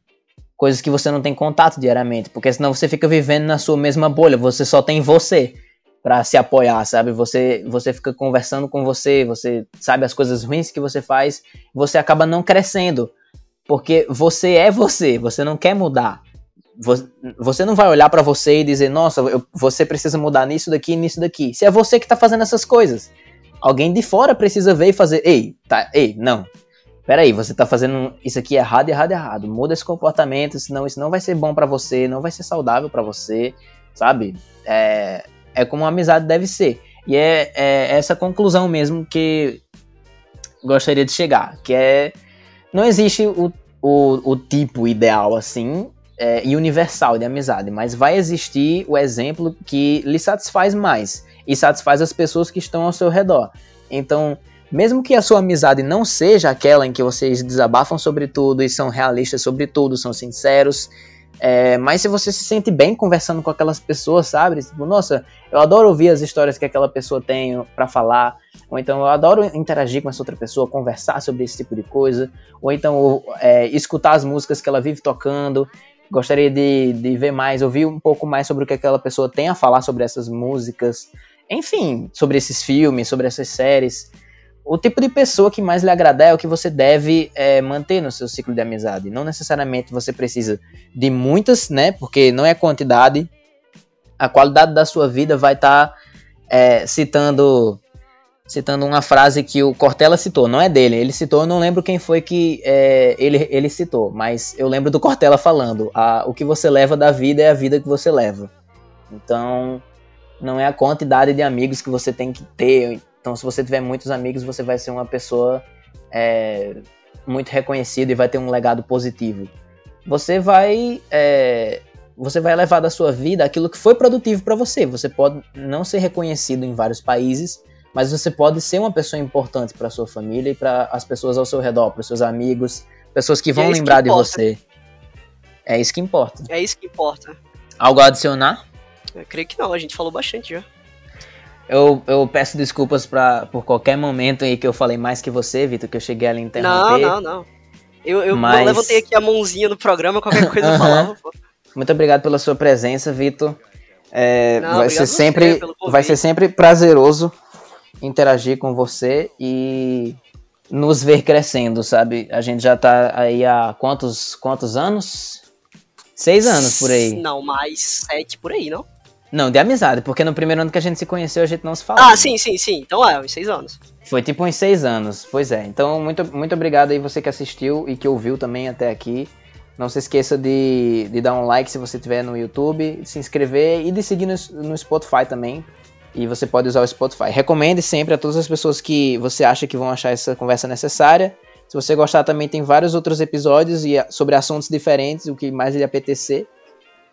coisas que você não tem contato diariamente, porque senão você fica vivendo na sua mesma bolha, você só tem você pra se apoiar, sabe? Você você fica conversando com você, você sabe as coisas ruins que você faz, você acaba não crescendo, porque você é você, você não quer mudar. Vo- Você não vai olhar pra você e dizer, nossa, eu- você precisa mudar nisso daqui e nisso daqui. Se é você que tá fazendo essas coisas. Alguém de fora precisa ver e fazer, ei, tá, ei, não. Peraí, você tá fazendo isso aqui errado, errado, errado. Muda esse comportamento, senão isso não vai ser bom pra você, não vai ser saudável pra você, sabe? É, é como uma amizade deve ser. E é, é essa conclusão mesmo que gostaria de chegar, que é não existe o, o, o tipo ideal assim é, e universal de amizade, mas vai existir o exemplo que lhe satisfaz mais e satisfaz as pessoas que estão ao seu redor. Então, mesmo que a sua amizade não seja aquela em que vocês desabafam sobre tudo e são realistas sobre tudo, são sinceros, é, mas se você se sente bem conversando com aquelas pessoas, sabe? Tipo, nossa, eu adoro ouvir as histórias que aquela pessoa tem para falar, ou então eu adoro interagir com essa outra pessoa, conversar sobre esse tipo de coisa, ou então é, escutar as músicas que ela vive tocando. Gostaria de, de ver mais, ouvir um pouco mais sobre o que aquela pessoa tem a falar sobre essas músicas, enfim, sobre esses filmes, sobre essas séries. O tipo de pessoa que mais lhe agradar é o que você deve é, manter no seu ciclo de amizade. Não necessariamente você precisa de muitas, né? Porque não é quantidade. A qualidade da sua vida vai estar tá, é, citando citando uma frase que o Cortella citou, não é dele, ele citou, eu não lembro quem foi que é, ele, ele citou, mas eu lembro do Cortella falando, a, o que você leva da vida é a vida que você leva. Então, não é a quantidade de amigos que você tem que ter. Então, se você tiver muitos amigos, você vai ser uma pessoa é, muito reconhecida e vai ter um legado positivo. Você vai é, você vai levar da sua vida aquilo que foi produtivo para você. Você pode não ser reconhecido em vários países, mas você pode ser uma pessoa importante para sua família e para as pessoas ao seu redor, para seus amigos, pessoas que vão é lembrar que de você. É isso que importa. É isso que importa. Algo a adicionar? Eu creio que não, a gente falou bastante já. Eu, eu peço desculpas pra, por qualquer momento aí que eu falei mais que você, Vitor, que eu cheguei a lhe interromper. Não, não, não. Eu, eu mas... levantei aqui a mãozinha no programa, qualquer coisa eu falava, pô. Muito obrigado pela sua presença, Vitor. É, vai ser sempre, vai ser sempre prazeroso interagir com você e nos ver crescendo, sabe? A gente já tá aí há quantos, quantos anos? Seis anos por aí. Não, mais sete por aí, não? Não, de amizade, porque no primeiro ano que a gente se conheceu a gente não se falava. Ah, sim, sim, sim. Então é, uns seis anos. Foi tipo uns seis anos, pois é. Então, muito, muito obrigado aí você que assistiu e que ouviu também até aqui. Não se esqueça de, de dar um like se você estiver no YouTube, se inscrever e de seguir no, no Spotify também, e você pode usar o Spotify. Recomende sempre a todas as pessoas que você acha que vão achar essa conversa necessária. Se você gostar, também tem vários outros episódios e sobre assuntos diferentes, o que mais lhe apetecer,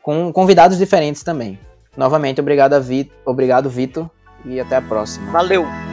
com convidados diferentes também. Novamente, obrigado, a Vi, obrigado Vitor, e até a próxima. Valeu!